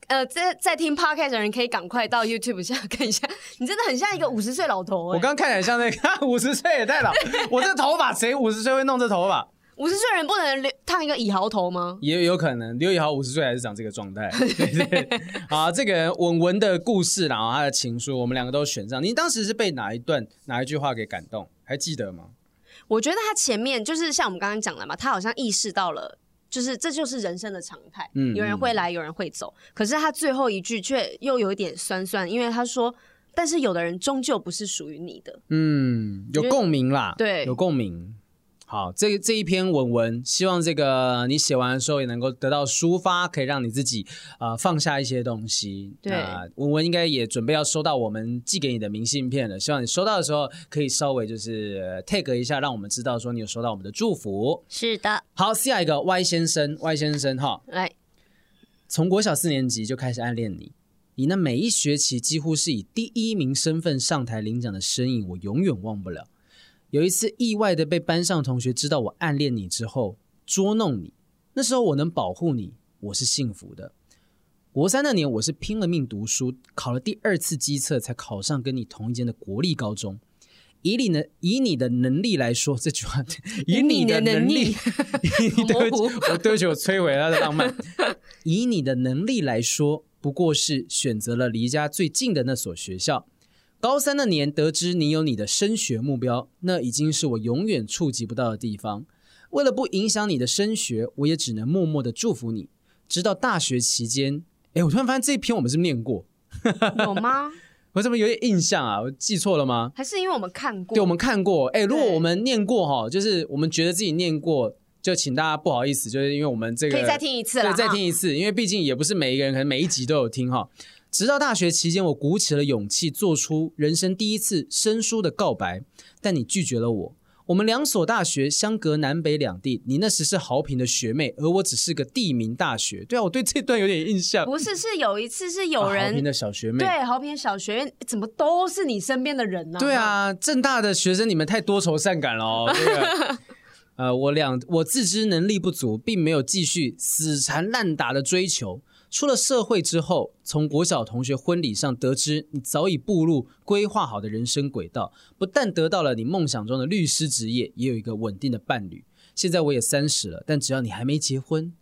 呃，在在听 podcast 的人可以赶快到 YouTube 下看一下，你真的很像一个 五十岁老头、欸。我刚看起来像那个五十岁也太老，我这头发谁五十岁会弄这头发？五十岁人不能留烫一个以豪头吗？也有可能，刘以豪五十岁还是长这个状态。对 对对，好，这个文文的故事，然后他的情书，我们两个都选上。您当时是被哪一段哪一句话给感动？还记得吗？我觉得他前面就是像我们刚刚讲的嘛，他好像意识到了，就是这就是人生的常态，嗯，有人会来，有人会走。可是他最后一句却又有一点酸酸，因为他说：“但是有的人终究不是属于你的。”嗯，有共鸣啦，对，有共鸣。好，这这一篇文文，希望这个你写完的时候也能够得到抒发，可以让你自己啊、呃、放下一些东西。对，呃、文文应该也准备要收到我们寄给你的明信片了，希望你收到的时候可以稍微就是 tag 一下，让我们知道说你有收到我们的祝福。是的。好，下一个 Y 先生，Y 先生哈，来，从国小四年级就开始暗恋你，你那每一学期几乎是以第一名身份上台领奖的身影，我永远忘不了。有一次意外的被班上同学知道我暗恋你之后捉弄你，那时候我能保护你，我是幸福的。国三那年我是拼了命读书，考了第二次机测才考上跟你同一间的国立高中。以你的以你的能力来说，这句话以你的能力，对不起，我对不起，我摧毁他的浪漫。以你的能力来说，不过是选择了离家最近的那所学校。高三那年，得知你有你的升学目标，那已经是我永远触及不到的地方。为了不影响你的升学，我也只能默默的祝福你。直到大学期间，哎，我突然发现这一篇我们是念过，有吗？我怎么有点印象啊？我记错了吗？还是因为我们看过？对，我们看过。哎，如果我们念过哈，就是我们觉得自己念过，就请大家不好意思，就是因为我们这个可以再听一次了，对，再听一次，因为毕竟也不是每一个人可能每一集都有听哈。直到大学期间，我鼓起了勇气，做出人生第一次生疏的告白，但你拒绝了我。我们两所大学相隔南北两地，你那时是豪平的学妹，而我只是个地名大学。对啊，我对这段有点印象。不是，是有一次是有人、啊、豪平的小学妹，对，豪平小学院怎么都是你身边的人呢、啊？对啊，正大的学生你们太多愁善感了哦。对啊、呃，我两我自知能力不足，并没有继续死缠烂打的追求。出了社会之后，从国小同学婚礼上得知你早已步入规划好的人生轨道，不但得到了你梦想中的律师职业，也有一个稳定的伴侣。现在我也三十了，但只要你还没结婚，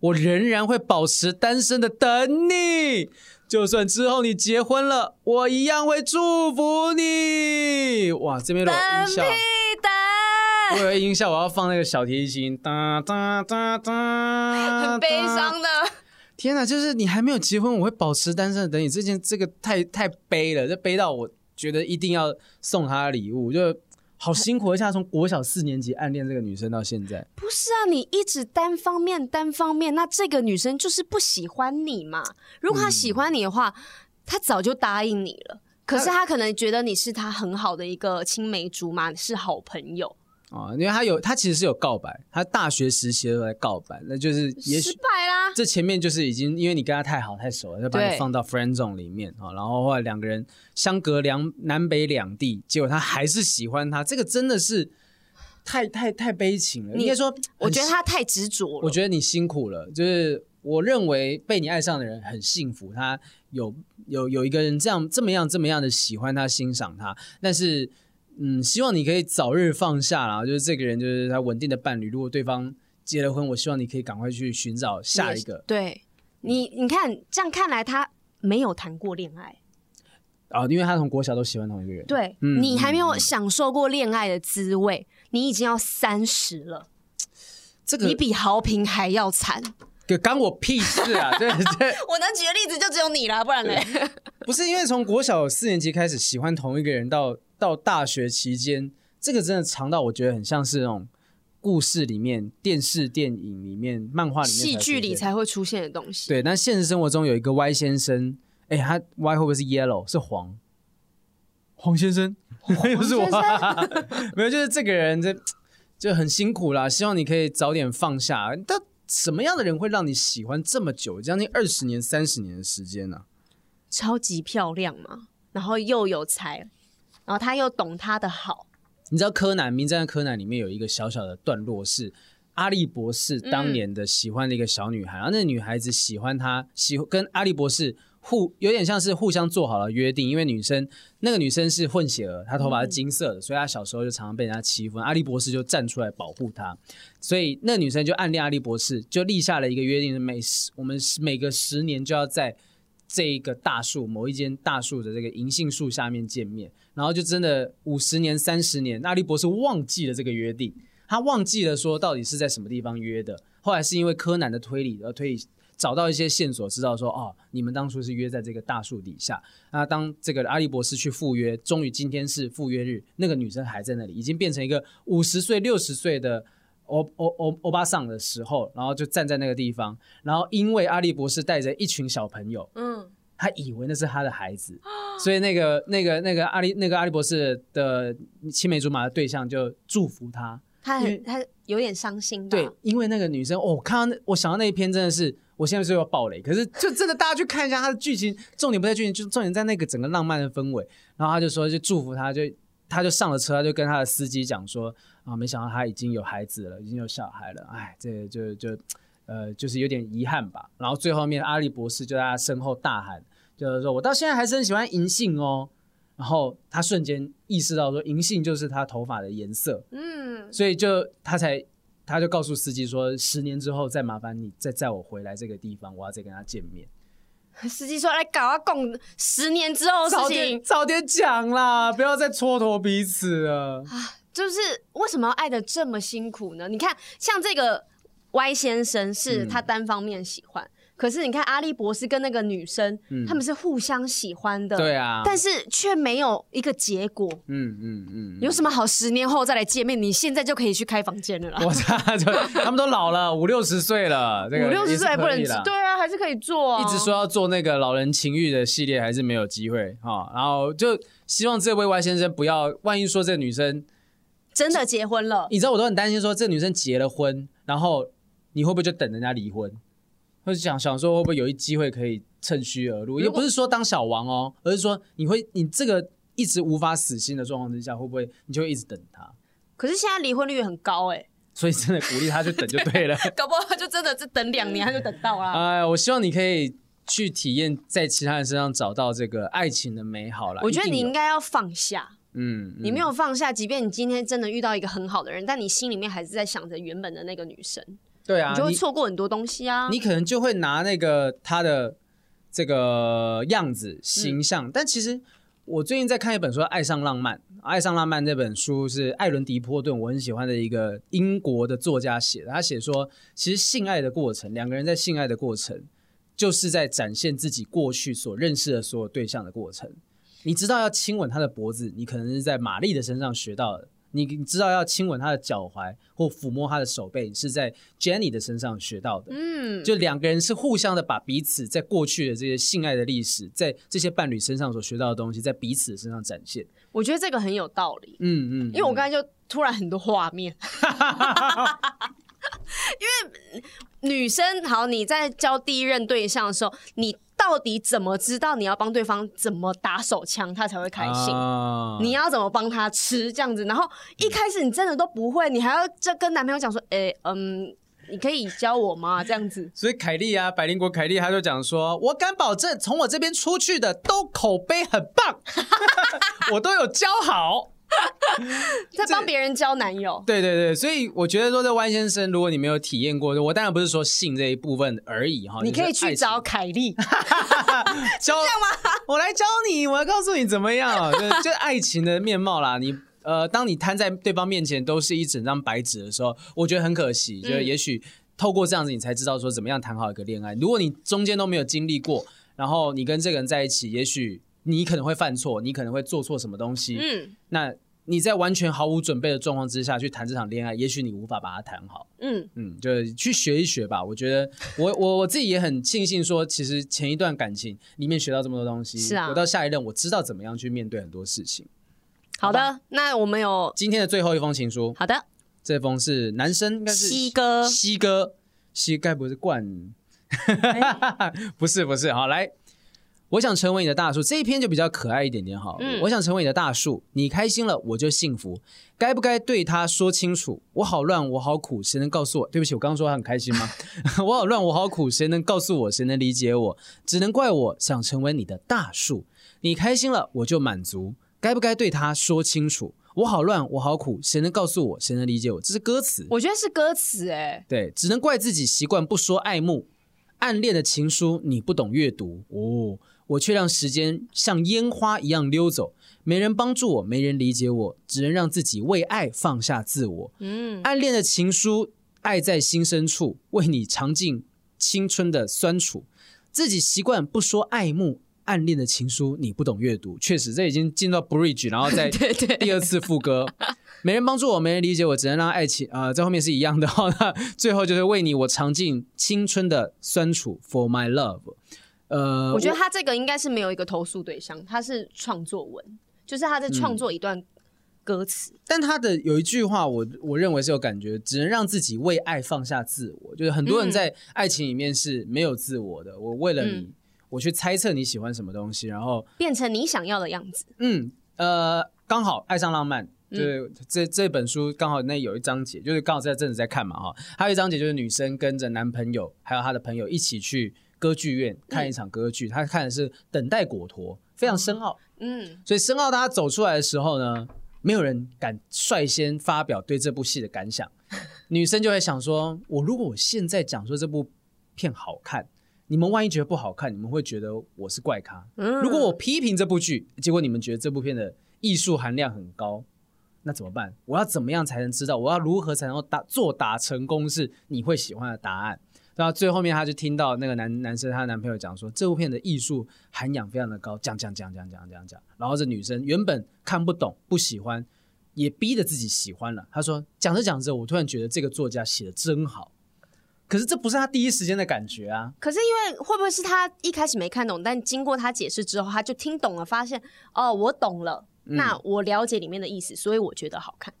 我仍然会保持单身的等你。就算之后你结婚了，我一样会祝福你。哇，这边有音效，我有音效，我要放那个小提琴，哒哒哒哒，很悲伤的。天哪，就是你还没有结婚，我会保持单身的等你。这件这个太太悲了，就悲到我觉得一定要送她礼物，就好辛苦。一下从国小四年级暗恋这个女生到现在，不是啊？你一直单方面单方面，那这个女生就是不喜欢你嘛？如果她喜欢你的话，嗯、她早就答应你了。可是她可能觉得你是她很好的一个青梅竹马，是好朋友。哦，因为他有，他其实是有告白，他大学时期的时候在告白，那就是也许失败啦。这前面就是已经，因为你跟他太好太熟了，就把你放到 friend zone 里面啊，然后后来两个人相隔两南北两地，结果他还是喜欢他，这个真的是太太太悲情了。你应该说，我觉得他太执着了。我觉得你辛苦了，就是我认为被你爱上的人很幸福，他有有有一个人这样这么样这么样的喜欢他欣赏他，但是。嗯，希望你可以早日放下啦。就是这个人，就是他稳定的伴侣。如果对方结了婚，我希望你可以赶快去寻找下一个。对你，你看这样看来，他没有谈过恋爱啊，因为他从国小都喜欢同一个人。对，嗯，你还没有享受过恋爱的滋味，嗯，你已经要三十了，这个你比豪平还要惨。干我屁事啊！对对，我能举的例子就只有你了，不然呢？不是因为从国小四年级开始喜欢同一个人到。到大学期间，这个真的长到我觉得很像是那种故事里面、电视、电影里面、漫画里面、戏剧里才会出现的东西。对，但现实生活中有一个 Y 先生，哎，他 Y 会不会是 Yellow？是黄？黄先生？又是我？没有，就是这个人，这就很辛苦啦。希望你可以早点放下。但什么样的人会让你喜欢这么久，将近二十年、三十年的时间呢、啊？超级漂亮嘛，然后又有才。然后他又懂他的好，你知道柯南《名侦探柯南》里面有一个小小的段落是阿笠博士当年的喜欢的一个小女孩，嗯、然后那个女孩子喜欢他，喜跟阿笠博士互有点像是互相做好了约定，因为女生那个女生是混血儿，她头发是金色的，嗯、所以她小时候就常常被人家欺负，阿笠博士就站出来保护她，所以那个女生就暗恋阿笠博士，就立下了一个约定，每十我们每个十年就要在。这一个大树，某一间大树的这个银杏树下面见面，然后就真的五十年、三十年，阿笠博士忘记了这个约定，他忘记了说到底是在什么地方约的。后来是因为柯南的推理而推理找到一些线索，知道说哦，你们当初是约在这个大树底下。那当这个阿笠博士去赴约，终于今天是赴约日，那个女生还在那里，已经变成一个五十岁、六十岁的。欧欧欧欧巴桑的时候，然后就站在那个地方，然后因为阿笠博士带着一群小朋友，嗯，他以为那是他的孩子，所以那个那个那个阿笠那个阿笠博士的青梅竹马的对象就祝福他，他很他有点伤心，对，因为那个女生，哦，我看到那我想到那一篇真的是，我现在是要爆雷，可是就真的大家去看一下他的剧情，重点不在剧情，就重点在那个整个浪漫的氛围，然后他就说就祝福他，就他就上了车，他就跟他的司机讲说。啊，没想到他已经有孩子了，已经有小孩了，哎，这、就就呃，就是有点遗憾吧。然后最后面阿笠博士就在他身后大喊，就是说我到现在还是很喜欢银杏哦。然后他瞬间意识到说银杏就是他头发的颜色，嗯，所以就他才他就告诉司机说，十年之后再麻烦你再载我回来这个地方，我要再跟他见面。司机说来搞啊，共十年之后的事情，早点讲啦，不要再蹉跎彼此了。就是为什么要爱的这么辛苦呢？你看，像这个 Y 先生是他单方面喜欢，嗯、可是你看阿笠博士跟那个女生，嗯、他们是互相喜欢的，对啊，但是却没有一个结果。嗯嗯嗯，有什么好十年后再来见面？你现在就可以去开房间了啦。我操，他们都老了，五六十岁了，这个、五六十岁还不能对啊，还是可以做、啊。一直说要做那个老人情欲的系列，还是没有机会哈。然后就希望这位 Y 先生不要，万一说这个女生真的结婚了，你知道我都很担心，说这个女生结了婚，然后你会不会就等人家离婚？或者想想说会不会有一机会可以趁虚而入，也不是说当小王哦，而是说你会你这个一直无法死心的状况之下，会不会你就会一直等他？可是现在离婚率很高哎，所以真的鼓励他去等就对了，搞不好他就真的是等两年他就等到了。哎，我希望你可以去体验在其他人身上找到这个爱情的美好了。我觉得你应该要放下，嗯，你没有放下，即便你今天真的遇到一个很好的人，但你心里面还是在想着原本的那个女生。对啊，你就会错过很多东西啊。你可能就会拿那个他的这个样子形象，嗯、但其实我最近在看一本书《爱上浪漫》，《爱上浪漫》这本书是艾伦·迪波顿，我很喜欢的一个英国的作家写的。他写说，其实性爱的过程，两个人在性爱的过程，就是在展现自己过去所认识的所有对象的过程。你知道要亲吻他的脖子，你可能是在玛丽的身上学到的。你你知道要亲吻他的脚踝或抚摸他的手背，是在 Jenny 的身上学到的。嗯，就两个人是互相的把彼此在过去的这些性爱的历史，在这些伴侣身上所学到的东西，在彼此的身上展现。我觉得这个很有道理。嗯嗯，嗯，因为我刚才就突然很多画面。因为女生好，你在交第一任对象的时候，你。到底怎么知道你要帮对方怎么打手枪，他才会开心？啊、你要怎么帮他吃这样子？然后一开始你真的都不会，你还要这跟男朋友讲说：“哎、欸，嗯，你可以教我吗？”这样子。所以凯莉啊，百灵国凯莉，他就讲说：“我敢保证，从我这边出去的都口碑很棒，我都有教好。” 在帮别人交男友，对对对，所以我觉得说，这 Y 先生，如果你没有体验过，我当然不是说性这一部分而已哈，你可以去找凯莉 教吗？我来教你，我要告诉你怎么样，就 就爱情的面貌啦。你呃，当你摊在对方面前都是一整张白纸的时候，我觉得很可惜。就是也许透过这样子，你才知道说怎么样谈好一个恋爱。如果你中间都没有经历过，然后你跟这个人在一起，也许。你可能会犯错，你可能会做错什么东西。嗯，那你在完全毫无准备的状况之下去谈这场恋爱，也许你无法把它谈好。嗯嗯，就去学一学吧。我觉得我我我自己也很庆幸说，其实前一段感情里面学到这么多东西。是啊，我到下一任我知道怎么样去面对很多事情。好的，好那我们有今天的最后一封情书。好的，这封是男生，应该是西哥，西哥，西该不是冠？欸、不是不是，好来。我想成为你的大树，这一篇就比较可爱一点点哈。嗯、我想成为你的大树，你开心了我就幸福。该不该对他说清楚？我好乱，我好苦，谁能告诉我？对不起，我刚刚说他很开心吗？我好乱，我好苦，谁能告诉我？谁能理解我？只能怪我想成为你的大树。你开心了我就满足。该不该对他说清楚？我好乱，我好苦，谁能告诉我？谁能理解我？这是歌词，我觉得是歌词哎。对，只能怪自己习惯不说爱慕，暗恋的情书你不懂阅读哦。我却让时间像烟花一样溜走，没人帮助我，没人理解我，只能让自己为爱放下自我。嗯，暗恋的情书，爱在心深处，为你尝尽青春的酸楚。自己习惯不说爱慕，暗恋的情书你不懂阅读。确实，这已经进到 bridge，然后再 第二次副歌，对对没人帮助我，没人理解我，只能让爱情啊、呃，在后面是一样的。那最后就是为你，我尝尽青春的酸楚，For my love。呃，我觉得他这个应该是没有一个投诉对象，他是创作文，就是他在创作一段歌词。嗯，但他的有一句话我，我我认为是有感觉，只能让自己为爱放下自我。就是很多人在爱情里面是没有自我的，我为了你，嗯，我去猜测你喜欢什么东西，然后变成你想要的样子。嗯，呃，刚好爱上浪漫，就是这这本书刚好那有一章节，就是刚好在这阵子在看嘛哈，还有一章节就是女生跟着男朋友还有她的朋友一起去。歌剧院看一场歌剧，嗯、他看的是《等待果陀》，非常深奥。嗯，所以深奥，大家走出来的时候呢，没有人敢率先发表对这部戏的感想。女生就会想说：“我如果我现在讲说这部片好看，你们万一觉得不好看，你们会觉得我是怪咖。嗯、如果我批评这部剧，结果你们觉得这部片的艺术含量很高，那怎么办？我要怎么样才能知道？我要如何才能够达做达成功是你会喜欢的答案？”然后最后面他就听到那个男男生他男朋友讲说，这部片的艺术涵养非常的高，讲讲讲讲讲讲讲，然后这女生原本看不懂不喜欢，也逼着自己喜欢了。他说讲着讲着，我突然觉得这个作家写的真好。可是这不是他第一时间的感觉啊！可是因为会不会是他一开始没看懂，但经过他解释之后，他就听懂了，发现哦，我懂了，那我了解里面的意思，所以我觉得好看。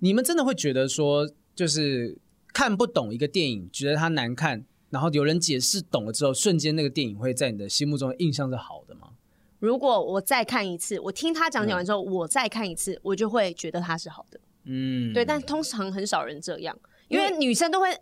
你们真的会觉得说，就是看不懂一个电影，觉得它难看，然后有人解释懂了之后，瞬间那个电影会在你的心目中的印象是好的吗？如果我再看一次，我听他讲讲完之后，嗯、我再看一次，我就会觉得它是好的。嗯，对，但通常很少人这样，因为女生都会。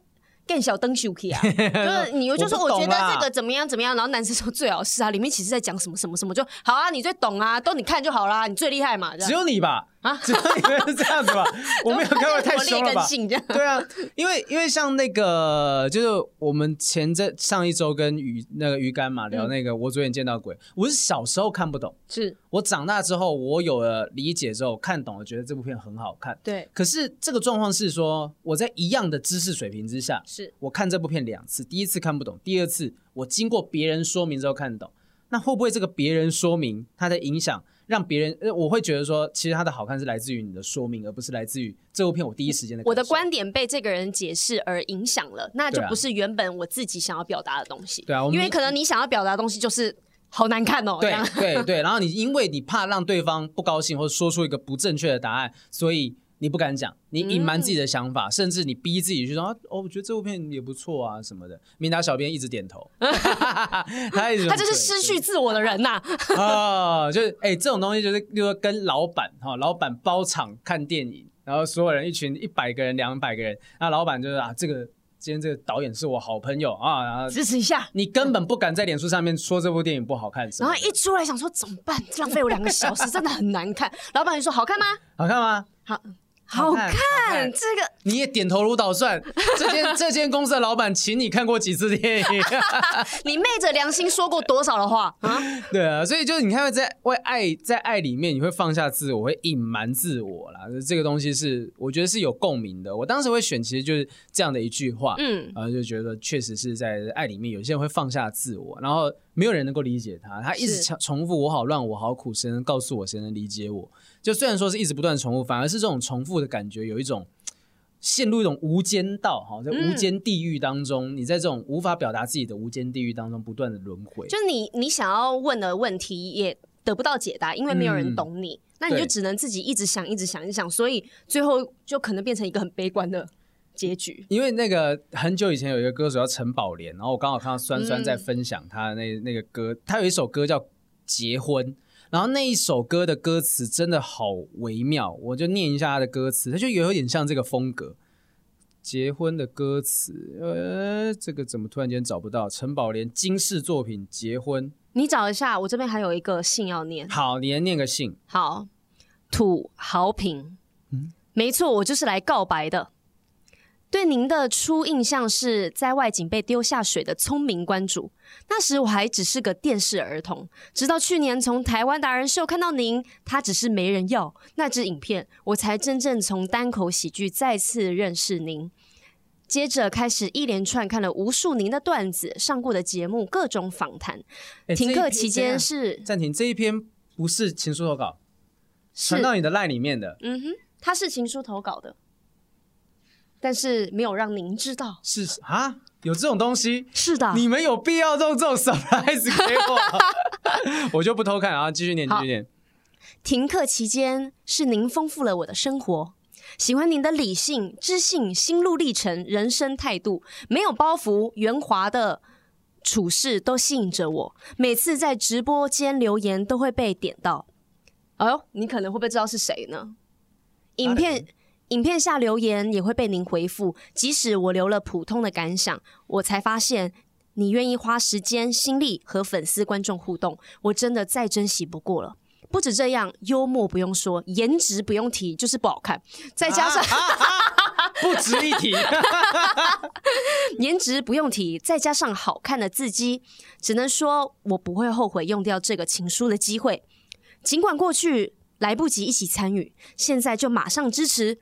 更小灯秀气啊，就是你就说我觉得这个怎么样怎么样，然后男生说最好是啊，里面其实在讲什么什么什么，就好啊，你最懂啊，都你看就好啦，你最厉害嘛，只有你吧。啊，只有你们是这样子吧？我没有看过太凶了吧？对啊，因为因为像那个，就是我们前这上一周跟鱼那个鱼竿嘛聊那个，我昨天见到鬼，我是小时候看不懂，是我长大之后我有了理解之后看懂了，觉得这部片很好看。对，可是这个状况是说我在一样的知识水平之下，是我看这部片两次，第一次看不懂，第二次我经过别人说明之后看懂，那会不会这个别人说明它的影响？让别人呃，我会觉得说，其实它的好看是来自于你的说明，而不是来自于这部片我第一时间的。我的观点被这个人解释而影响了，那就不是原本我自己想要表达的东西。对啊，因为可能你想要表达的东西就是好难看哦。对对对，然后你因为你怕让对方不高兴，或者说出一个不正确的答案，所以。你不敢讲，你隐瞒自己的想法，嗯、甚至你逼自己去说啊，哦，我觉得这部片也不错啊什么的。明达小编一直点头，他一直他就是失去自我的人呐、啊。哦，就是哎、欸，这种东西就是，就是说跟老板哈，老板包场看电影，然后所有人一群一百个人、两百个人，那老板就是啊，这个今天这个导演是我好朋友啊，然后支持一下。你根本不敢在脸书上面说这部电影不好看，然后一出来想说怎么办？浪费我两个小时，真的很难看。老板就说好看吗？好看吗？好。好看，好看这个你也点头如捣蒜。这间这间公司的老板请你看过几次电影？你昧着良心说过多少的话啊？对啊，所以就是你看，在为爱，在爱里面，你会放下自我，会隐瞒自我啦。这个东西是我觉得是有共鸣的。我当时会选，其实就是这样的一句话，嗯，然后就觉得确实是在爱里面，有些人会放下自我，然后没有人能够理解他，他一直重重复我好乱，我好苦，谁能告诉我，谁能理解我？就虽然说是一直不断重复，反而是这种重复的感觉，有一种陷入一种无间道哈，在无间地狱当中，嗯、你在这种无法表达自己的无间地狱当中不断的轮回。就你你想要问的问题也得不到解答，因为没有人懂你，嗯、那你就只能自己一直想，一直想，一直想，所以最后就可能变成一个很悲观的结局。因为那个很久以前有一个歌手叫陈宝莲，然后我刚好看到酸酸在分享他的那那个歌，他有一首歌叫《结婚》。然后那一首歌的歌词真的好微妙，我就念一下他的歌词，他就有点像这个风格。结婚的歌词，呃，这个怎么突然间找不到？陈宝莲金氏作品《结婚》，你找一下，我这边还有一个信要念。好，你来念个信。好，土豪平，嗯，没错，我就是来告白的。对您的初印象是在外景被丢下水的聪明关主，那时我还只是个电视儿童。直到去年从台湾达人秀看到您，他只是没人要那支影片，我才真正从单口喜剧再次认识您。接着开始一连串看了无数您的段子、上过的节目、各种访谈。停课期间是暂停，这一篇不是情书投稿，传到你的 LINE 里面的。嗯哼，他是情书投稿的。但是没有让您知道是啊，有这种东西是的，你们有必要弄这种 surprise 给我，我就不偷看啊，继续念，继续念。停课期间是您丰富了我的生活，喜欢您的理性、知性、心路历程、人生态度，没有包袱、圆滑的处事都吸引着我。每次在直播间留言都会被点到。哦哟，你可能会不会知道是谁呢？影片。影片下留言也会被您回复，即使我留了普通的感想，我才发现你愿意花时间、心力和粉丝观众互动，我真的再珍惜不过了。不止这样，幽默不用说，颜值不用提，就是不好看，再加上、啊啊啊、不值一提 颜值不用提，再加上好看的字迹，只能说我不会后悔用掉这个情书的机会，尽管过去。来不及一起参与，现在就马上支持，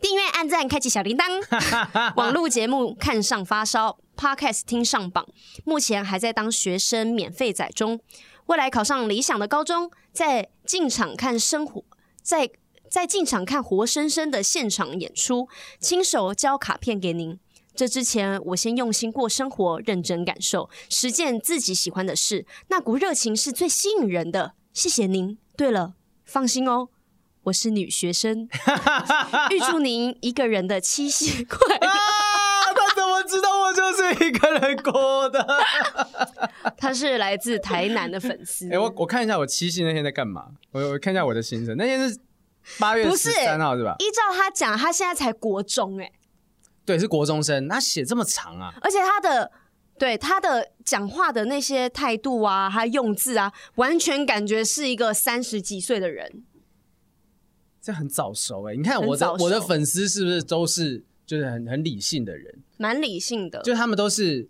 订阅、按赞、开启小铃铛。网络节目看上发烧，Podcast 听上榜。目前还在当学生免费载中，未来考上理想的高中，在进场看生活，在在进场看活生生的现场演出，亲手交卡片给您。这之前，我先用心过生活，认真感受，实践自己喜欢的事，那股热情是最吸引人的。谢谢您。对了，放心哦。我是女学生，预祝您一个人的七夕 快乐。啊！他怎么知道我就是一个人过的？他是来自台南的粉丝。哎、欸，我我看一下我七夕那天在干嘛。我我看一下我的行程，那天是八月十三号是吧？依照他讲，他现在才国中哎、欸。对，是国中生。他写这么长啊？而且他的对他的讲话的那些态度啊，他用字啊，完全感觉是一个三十几岁的人。这很早熟哎、欸！你看我的我的粉丝是不是都是就是很很理性的人？蛮理性的，就他们都是。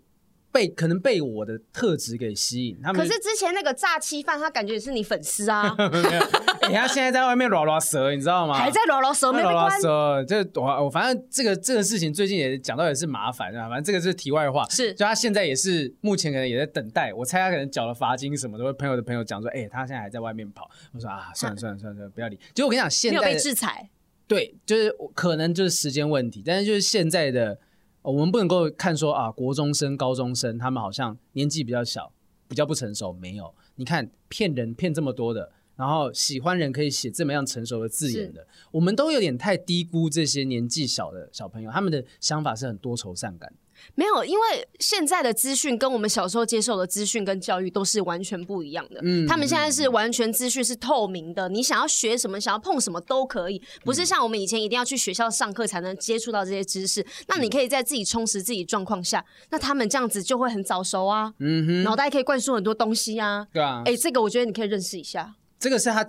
被可能被我的特质给吸引，他们可是之前那个诈欺犯，他感觉也是你粉丝啊。哎、欸，他现在在外面拉拉蛇，你知道吗？还在拉拉蛇，没拉拉。蛇，这我我反正这个这个事情最近也讲到也是麻烦啊。反正这个是题外话。是，就他现在也是目前可能也在等待。我猜他可能缴了罚金什么的。朋友的朋友讲说，哎、欸，他现在还在外面跑。我说啊，算了算了算了算了，不要理。结果我跟你讲，现在没有被制裁。对，就是可能就是时间问题，但是就是现在的。我们不能够看说啊，国中生、高中生他们好像年纪比较小，比较不成熟。没有，你看骗人骗这么多的，然后喜欢人可以写这么样成熟的字眼的，我们都有点太低估这些年纪小的小朋友，他们的想法是很多愁善感。没有，因为现在的资讯跟我们小时候接受的资讯跟教育都是完全不一样的。嗯，他们现在是完全资讯是透明的，你想要学什么，想要碰什么都可以，不是像我们以前一定要去学校上课才能接触到这些知识。那你可以在自己充实自己状况下，那他们这样子就会很早熟啊。嗯哼，脑袋可以灌输很多东西啊。对啊，哎，这个我觉得你可以认识一下。这个是他。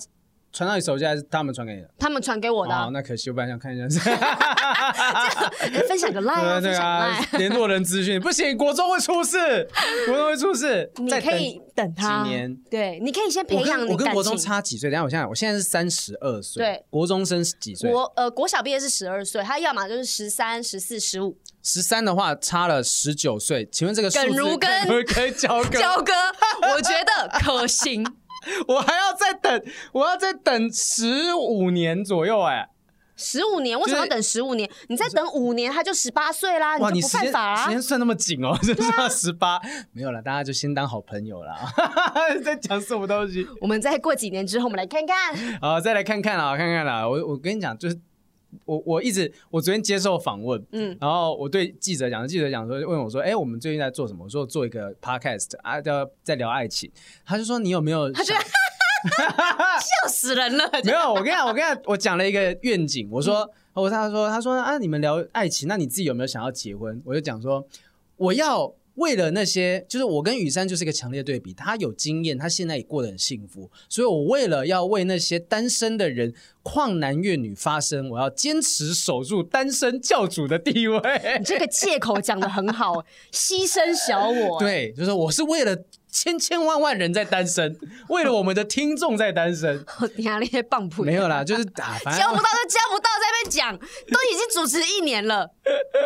传到你手机还是他们传给你的？他们传给我的。哦，那可惜，我本来想看一下。分享个 line 啊，对啊，联络人资讯不行，国中会出事，国中会出事。你可以等他几年，对，你可以先培养。我跟国中差几岁？等下我现在，我现在是三十二岁。对，国中生几岁？国呃，国小毕业是十二岁，他要么就是十三、十四、十五。十三的话差了十九岁，请问这个耿如根可以交割？交割，我觉得可行。我还要再等，我要再等十五年左右哎、欸，十五年？为什么要等十五年？你再等五年，他就十八岁啦，你就不犯法啦。时间算那么紧哦、喔，就是要十八？没有了，大家就先当好朋友啦。在讲什么东西？我们再过几年之后，我们来看看。好，再来看看啦，看看啦。我我跟你讲，就是。我我一直我昨天接受访问，嗯，然后我对记者讲，记者讲说问我说，哎、欸，我们最近在做什么？我说做一个 podcast 啊，要在聊爱情。他就说你有没有？他就 笑死人了。没有，我跟你讲，我跟你讲，我讲了一个愿景。我说，我、嗯、他说他说啊，你们聊爱情，那你自己有没有想要结婚？我就讲说，我要。为了那些，就是我跟雨珊就是一个强烈对比。他有经验，他现在也过得很幸福，所以我为了要为那些单身的人旷男怨女发声，我要坚持守住单身教主的地位。你这个借口讲的很好，牺牲小我。对，就是我是为了。千千万万人在单身，为了我们的听众在单身。压力棒谱没有啦，就是啊，反正交不到就交不到，在那边讲，都已经主持一年了，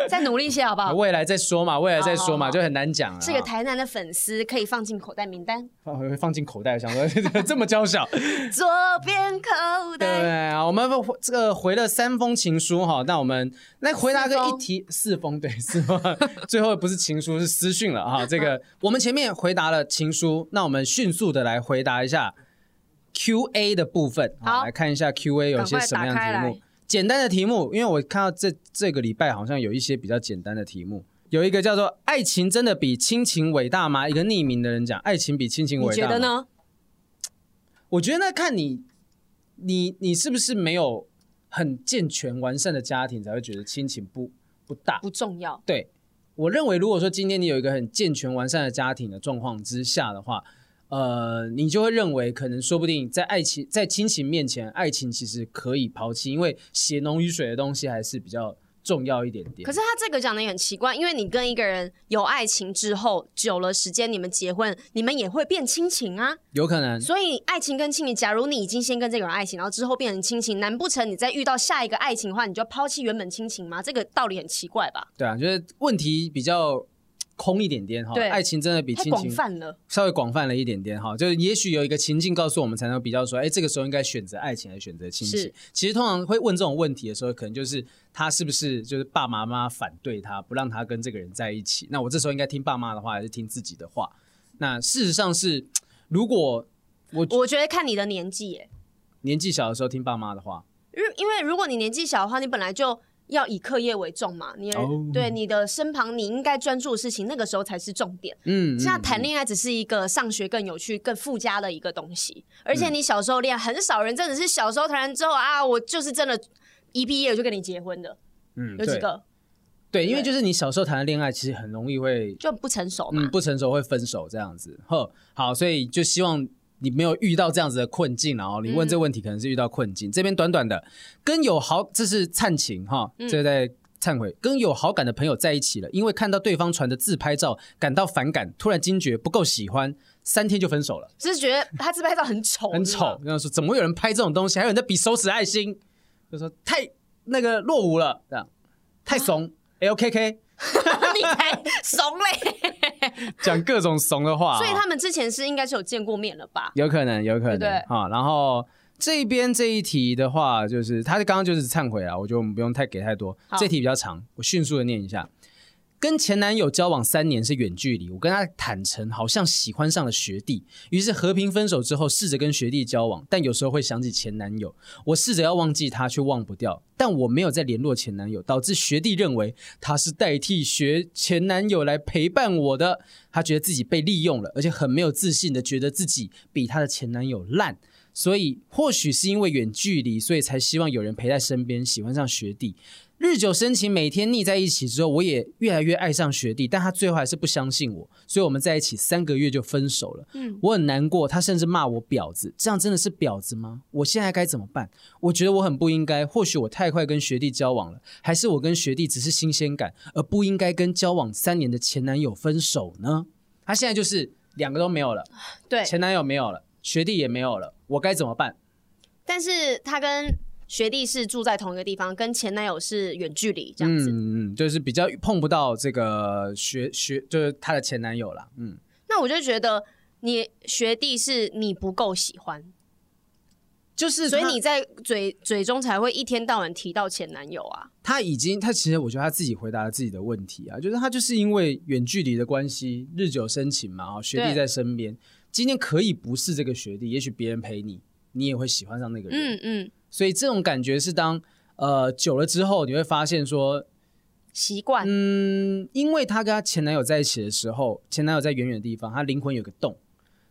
再努力一些好不好？未来再说嘛，未来再说嘛，就很难讲了。这个台南的粉丝可以放进口袋名单，放放进口袋，想说这么娇小。左边口袋。对啊，我们这个回了三封情书哈，那我们来回答个一题四封，对，四封，最后不是情书是私讯了哈。这个我们前面回答了。情书，那我们迅速的来回答一下 Q&A 的部分。好，来看一下 Q&A 有些什么样的题目。简单的题目，因为我看到这这个礼拜好像有一些比较简单的题目。有一个叫做“爱情真的比亲情伟大吗？”一个匿名的人讲：“爱情比亲情伟大。”你觉得呢？我觉得那看你，你你是不是没有很健全完善的家庭，才会觉得亲情不不大不重要？对。我认为，如果说今天你有一个很健全完善的家庭的状况之下的话，呃，你就会认为可能说不定在爱情、在亲情面前，爱情其实可以抛弃，因为血浓于水的东西还是比较重要一点点。可是他这个讲的也很奇怪，因为你跟一个人有爱情之后，久了时间你们结婚，你们也会变亲情啊，有可能。所以爱情跟亲情，假如你已经先跟这个人爱情，然后之后变成亲情，难不成你再遇到下一个爱情的话，你就要抛弃原本亲情吗？这个道理很奇怪吧？对啊，就是问题比较。空一点点哈，爱情真的比亲情稍微广泛了一点点哈，就是也许有一个情境告诉我们，才能比较说，哎，这个时候应该选择爱情还是选择亲情？其实通常会问这种问题的时候，可能就是他是不是就是爸爸妈妈反对他，不让他跟这个人在一起？那我这时候应该听爸妈的话，还是听自己的话？那事实上是，如果我我觉得看你的年纪，哎，年纪小的时候听爸妈的话，因因为如果你年纪小的话，你本来就。要以课业为重嘛？你、oh. 对你的身旁，你应该专注的事情，那个时候才是重点。嗯，现在谈恋爱只是一个上学更有趣、更附加的一个东西。而且你小时候恋爱，很少人真的是小时候谈完之后啊，我就是真的，一毕业我就跟你结婚的。嗯，有几个？对，对，因为就是你小时候谈的恋爱，其实很容易会就不成熟嘛。嗯，不成熟会分手这样子。呵，好，所以就希望。你没有遇到这样子的困境，然后你问这个问题可能是遇到困境。嗯、这边短短的跟有好，这是灿情哈，这个在忏悔，跟有好感的朋友在一起了，因为看到对方传的自拍照感到反感，突然惊觉不够喜欢，三天就分手了。只是觉得他自拍照很丑，很丑。然后说怎么会有人拍这种东西？还有人在比手指爱心，就说太那个落伍了，这样太怂。LKK，你才怂嘞。讲各种怂的话，所以他们之前是应该是有见过面了吧？有可能，有可能，对，然后这边这一题的话，就是他刚刚就是忏悔啊，我觉得我们不用太给太多。这题比较长，我迅速的念一下。跟前男友交往三年是远距离，我跟他坦诚，好像喜欢上了学弟，于是和平分手之后，试着跟学弟交往，但有时候会想起前男友，我试着要忘记他，却忘不掉，但我没有再联络前男友，导致学弟认为他是代替学前男友来陪伴我的，他觉得自己被利用了，而且很没有自信的觉得自己比他的前男友烂，所以或许是因为远距离，所以才希望有人陪在身边，喜欢上学弟。日久生情，每天腻在一起之后，我也越来越爱上学弟，但他最后还是不相信我，所以我们在一起三个月就分手了。嗯，我很难过，他甚至骂我婊子，这样真的是婊子吗？我现在该怎么办？我觉得我很不应该，或许我太快跟学弟交往了，还是我跟学弟只是新鲜感，而不应该跟交往三年的前男友分手呢？他现在就是两个都没有了，对，前男友没有了，学弟也没有了，我该怎么办？但是他跟。学弟是住在同一个地方，跟前男友是远距离这样子，嗯嗯，就是比较碰不到这个学学，就是他的前男友啦。嗯。那我就觉得你学弟是你不够喜欢，就是所以你在嘴嘴中才会一天到晚提到前男友啊。他已经，他其实我觉得他自己回答了自己的问题啊，就是他就是因为远距离的关系，日久生情嘛，学弟在身边，今天可以不是这个学弟，也许别人陪你，你也会喜欢上那个人，嗯嗯。所以这种感觉是当呃久了之后，你会发现说习惯，嗯，因为她跟她前男友在一起的时候，前男友在远远的地方，她灵魂有个洞，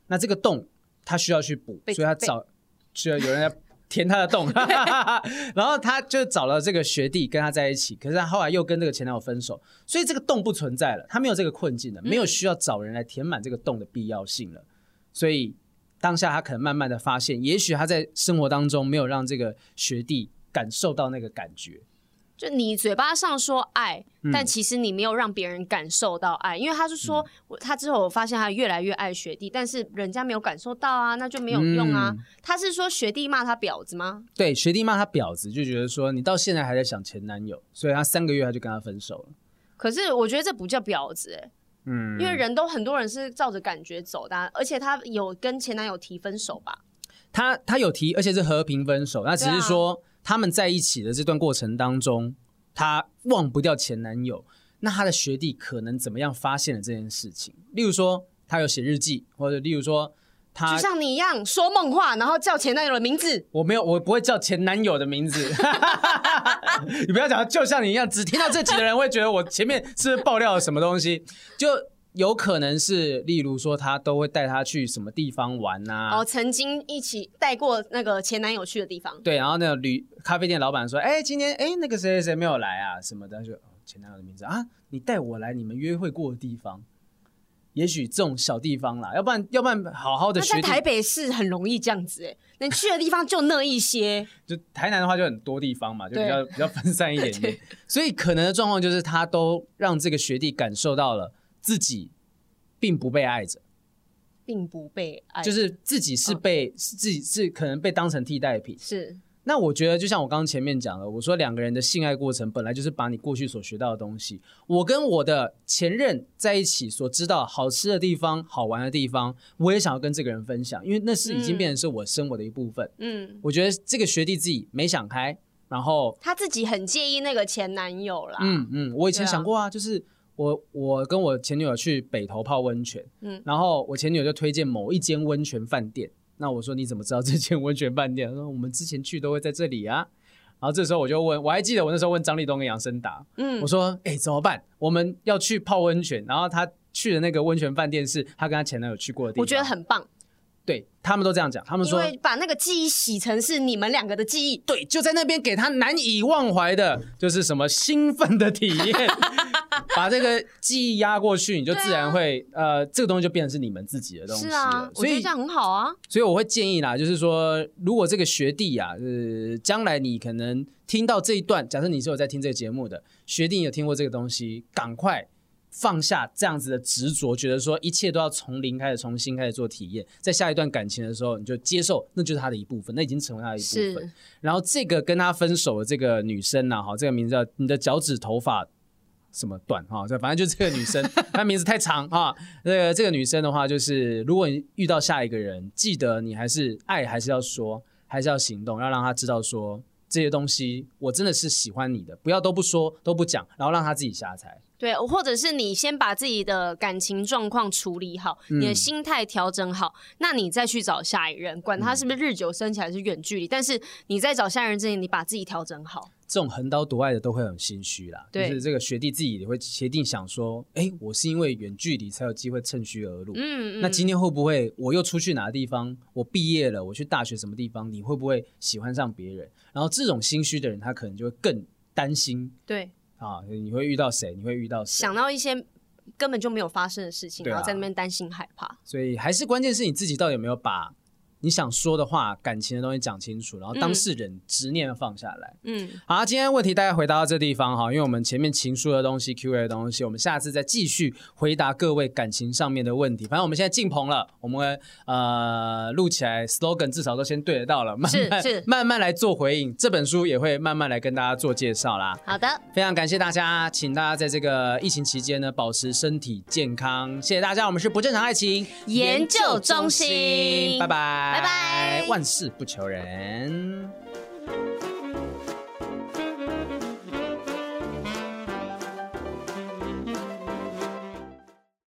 那这个洞她需要去补，所以她找需要有人来填他的洞，然后她就找了这个学弟跟她在一起，可是她后来又跟这个前男友分手，所以这个洞不存在了，她没有这个困境了，没有需要找人来填满这个洞的必要性了，所以。当下他可能慢慢的发现，也许他在生活当中没有让这个学弟感受到那个感觉。就你嘴巴上说爱，嗯、但其实你没有让别人感受到爱，因为他是说，嗯、他之后我发现他越来越爱学弟，但是人家没有感受到啊，那就没有用啊。嗯、他是说学弟骂他婊子吗？对，学弟骂他婊子，就觉得说你到现在还在想前男友，所以他三个月他就跟他分手了。可是我觉得这不叫婊子、欸，嗯，因为人都很多人是照着感觉走的，而且她有跟前男友提分手吧？她她有提，而且是和平分手。那只是说他们在一起的这段过程当中，她忘不掉前男友。那她的学弟可能怎么样发现了这件事情？例如说，他有写日记，或者例如说。他就像你一样说梦话，然后叫前男友的名字。我没有，我不会叫前男友的名字。你不要讲，就像你一样，只听到这集的人会觉得我前面是不是爆料了什么东西？就有可能是，例如说他都会带他去什么地方玩啊？哦，曾经一起带过那个前男友去的地方。对，然后那个旅咖啡店老板说：“哎、欸，今天哎、欸、那个谁谁谁没有来啊？什么的？”就前男友的名字啊，你带我来你们约会过的地方。也许这种小地方啦，要不然要不然好好的学。在台北市很容易这样子哎，能去的地方就那一些。就台南的话就很多地方嘛，就比较比较分散一点点。所以可能的状况就是他都让这个学弟感受到了自己并不被爱着，并不被爱，就是自己是被、哦、自己是可能被当成替代品是。那我觉得，就像我刚刚前面讲了，我说两个人的性爱过程本来就是把你过去所学到的东西。我跟我的前任在一起所知道好吃的地方、好玩的地方，我也想要跟这个人分享，因为那是已经变成是我生活的一部分。嗯，我觉得这个学弟自己没想开，然后他自己很介意那个前男友啦。嗯嗯，我以前想过啊，就是我我跟我前女友去北头泡温泉，嗯，然后我前女友就推荐某一间温泉饭店。那我说你怎么知道这间温泉饭店？他说我们之前去都会在这里啊。然后这时候我就问，我还记得我那时候问张立东跟杨森达，嗯，我说哎、欸、怎么办？我们要去泡温泉，然后他去的那个温泉饭店是他跟他前男友去过的地方，我觉得很棒。对，他们都这样讲，他们说把那个记忆洗成是你们两个的记忆，对，就在那边给他难以忘怀的，就是什么兴奋的体验。把这个记忆压过去，你就自然会、啊、呃，这个东西就变成是你们自己的东西了。是啊，所以我觉得这样很好啊。所以我会建议啦，就是说，如果这个学弟啊，呃，将来你可能听到这一段，假设你是有在听这个节目的学弟，有听过这个东西，赶快放下这样子的执着，觉得说一切都要从零开始，重新开始做体验，在下一段感情的时候，你就接受，那就是他的一部分，那已经成为他的一部分。然后这个跟他分手的这个女生呢、啊，哈，这个名字叫你的脚趾头发。什么段哈？这反正就是这个女生，她名字太长哈。这个这个女生的话，就是如果你遇到下一个人，记得你还是爱，还是要说，还是要行动，要让他知道说这些东西，我真的是喜欢你的，不要都不说都不讲，然后让他自己瞎猜。对，或者是你先把自己的感情状况处理好，嗯、你的心态调整好，那你再去找下一任，管他是不是日久生情还是远距离，嗯、但是你在找下一任之前，你把自己调整好。这种横刀夺爱的都会很心虚啦，就是这个学弟自己也会决定想说，哎，我是因为远距离才有机会趁虚而入。嗯，嗯，那今天会不会我又出去哪个地方？我毕业了，我去大学什么地方？你会不会喜欢上别人？然后这种心虚的人，他可能就会更担心。对。啊，你会遇到谁？你会遇到谁？想到一些根本就没有发生的事情，啊、然后在那边担心害怕。所以还是关键是你自己到底有没有把。你想说的话，感情的东西讲清楚，然后当事人执念要放下来。嗯，好，今天问题大概回答到这地方哈，因为我们前面情书的东西、Q&A 的东西，我们下次再继续回答各位感情上面的问题。反正我们现在进棚了，我们呃录起来，slogan 至少都先对得到了，慢慢慢慢来做回应。这本书也会慢慢来跟大家做介绍啦。好的，非常感谢大家，请大家在这个疫情期间呢，保持身体健康。谢谢大家，我们是不正常爱情研究中心，拜拜。拜拜，万事不求人。